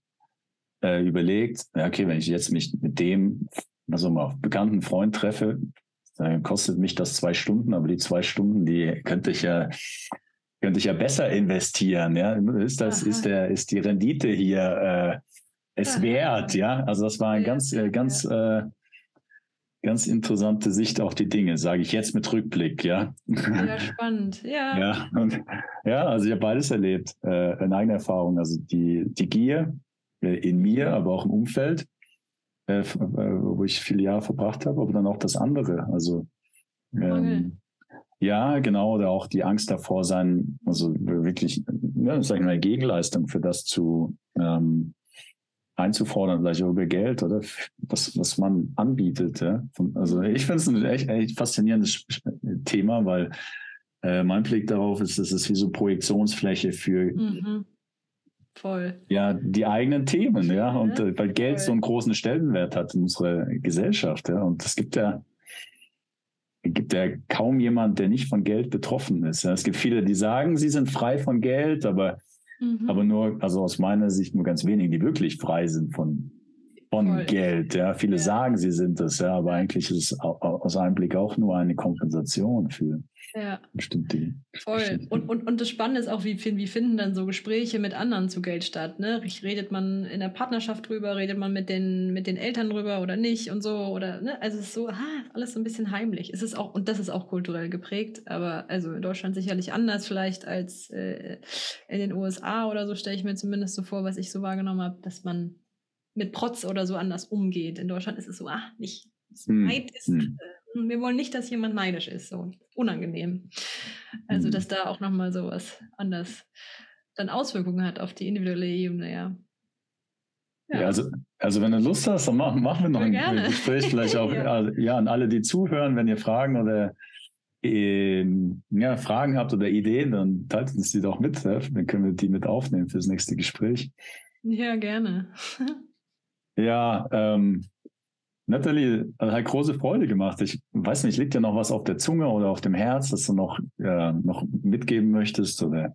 äh, überlegt, ja, okay, wenn ich jetzt mich mit dem, also mal bekannten Freund treffe, dann kostet mich das zwei Stunden, aber die zwei Stunden, die könnte ich ja, könnte ich ja besser investieren. Ja, ist das, Aha. ist der, ist die Rendite hier äh, es Aha. wert? Ja, also das war ein ja, ganz, äh, ganz, äh, ganz interessante Sicht auf die Dinge, sage ich jetzt mit Rückblick, ja. Ja, spannend, ja. Ja, und, ja also ich habe beides erlebt, äh, in eigener Erfahrung. Also die, die Gier, äh, in mir, aber auch im Umfeld, äh, äh, wo ich viele Jahre verbracht habe, aber dann auch das andere. Also ähm, ja, genau, oder auch die Angst davor sein, also wirklich, ja, sag ich mal, Gegenleistung für das zu ähm, einzufordern, vielleicht auch über Geld oder was, was man anbietet. Ja? Also ich finde es ein echt, echt faszinierendes Thema, weil äh, mein Blick darauf ist, dass es wie so Projektionsfläche für mhm. Voll. Ja, die eigenen Themen, ja. Und äh, weil Geld Voll. so einen großen Stellenwert hat in unserer Gesellschaft, ja. Und es gibt ja, gibt ja kaum jemand, der nicht von Geld betroffen ist. Ja. Es gibt viele, die sagen, sie sind frei von Geld, aber, mhm. aber nur, also aus meiner Sicht nur ganz wenige, die wirklich frei sind von, von. Geld. Ja, viele ja. sagen, sie sind das, ja, aber eigentlich ist es aus einem Blick auch nur eine Kompensation für ja. bestimmte. Voll. Und, und, und das Spannende ist auch, wie, wie finden dann so Gespräche mit anderen zu Geld statt? Ne? Redet man in der Partnerschaft drüber, redet man mit den, mit den Eltern drüber oder nicht und so? Oder, ne? Also es ist so, ah, alles so ein bisschen heimlich. Es ist auch, und das ist auch kulturell geprägt, aber also in Deutschland sicherlich anders vielleicht als äh, in den USA oder so, stelle ich mir zumindest so vor, was ich so wahrgenommen habe, dass man mit Protz oder so anders umgeht. In Deutschland ist es so, ah, nicht. Hm. Neid ist, hm. äh, wir wollen nicht, dass jemand neidisch ist, so unangenehm. Also, hm. dass da auch nochmal sowas anders dann Auswirkungen hat auf die individuelle Ebene, ja. Ja. ja, also, also wenn du Lust hast, dann machen, machen wir noch ein gerne. Gespräch vielleicht auch ja. ja. an alle, die zuhören, wenn ihr Fragen oder äh, ja, Fragen habt oder Ideen, dann teilt uns die doch mit. Dann können wir die mit aufnehmen fürs nächste Gespräch. Ja, gerne. Ja, ähm, Natalie, hat große Freude gemacht. Ich weiß nicht, liegt dir noch was auf der Zunge oder auf dem Herz, das du noch, äh, noch mitgeben möchtest? Oder?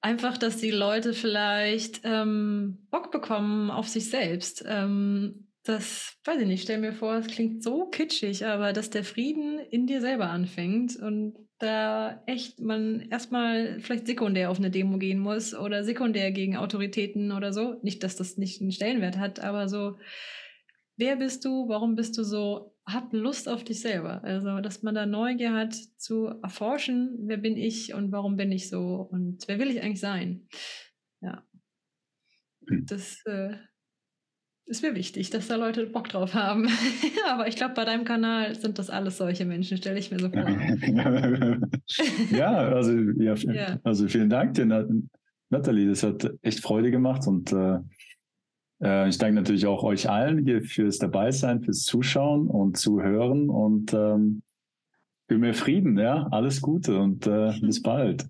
Einfach, dass die Leute vielleicht ähm, Bock bekommen auf sich selbst. Ähm, das, weiß ich nicht, stell mir vor, es klingt so kitschig, aber dass der Frieden in dir selber anfängt und da echt man erstmal vielleicht sekundär auf eine Demo gehen muss oder sekundär gegen Autoritäten oder so. Nicht, dass das nicht einen Stellenwert hat, aber so, wer bist du, warum bist du so, hab Lust auf dich selber. Also, dass man da Neugier hat zu erforschen, wer bin ich und warum bin ich so und wer will ich eigentlich sein. Ja. Hm. Das äh, ist mir wichtig, dass da Leute Bock drauf haben. Aber ich glaube, bei deinem Kanal sind das alles solche Menschen, stelle ich mir so vor. ja, also, ja, ja, also vielen Dank dir, Nathalie, das hat echt Freude gemacht und äh, äh, ich danke natürlich auch euch allen hier fürs Dabeisein, fürs Zuschauen und Zuhören und ähm, für mehr Frieden, ja. Alles Gute und äh, bis bald.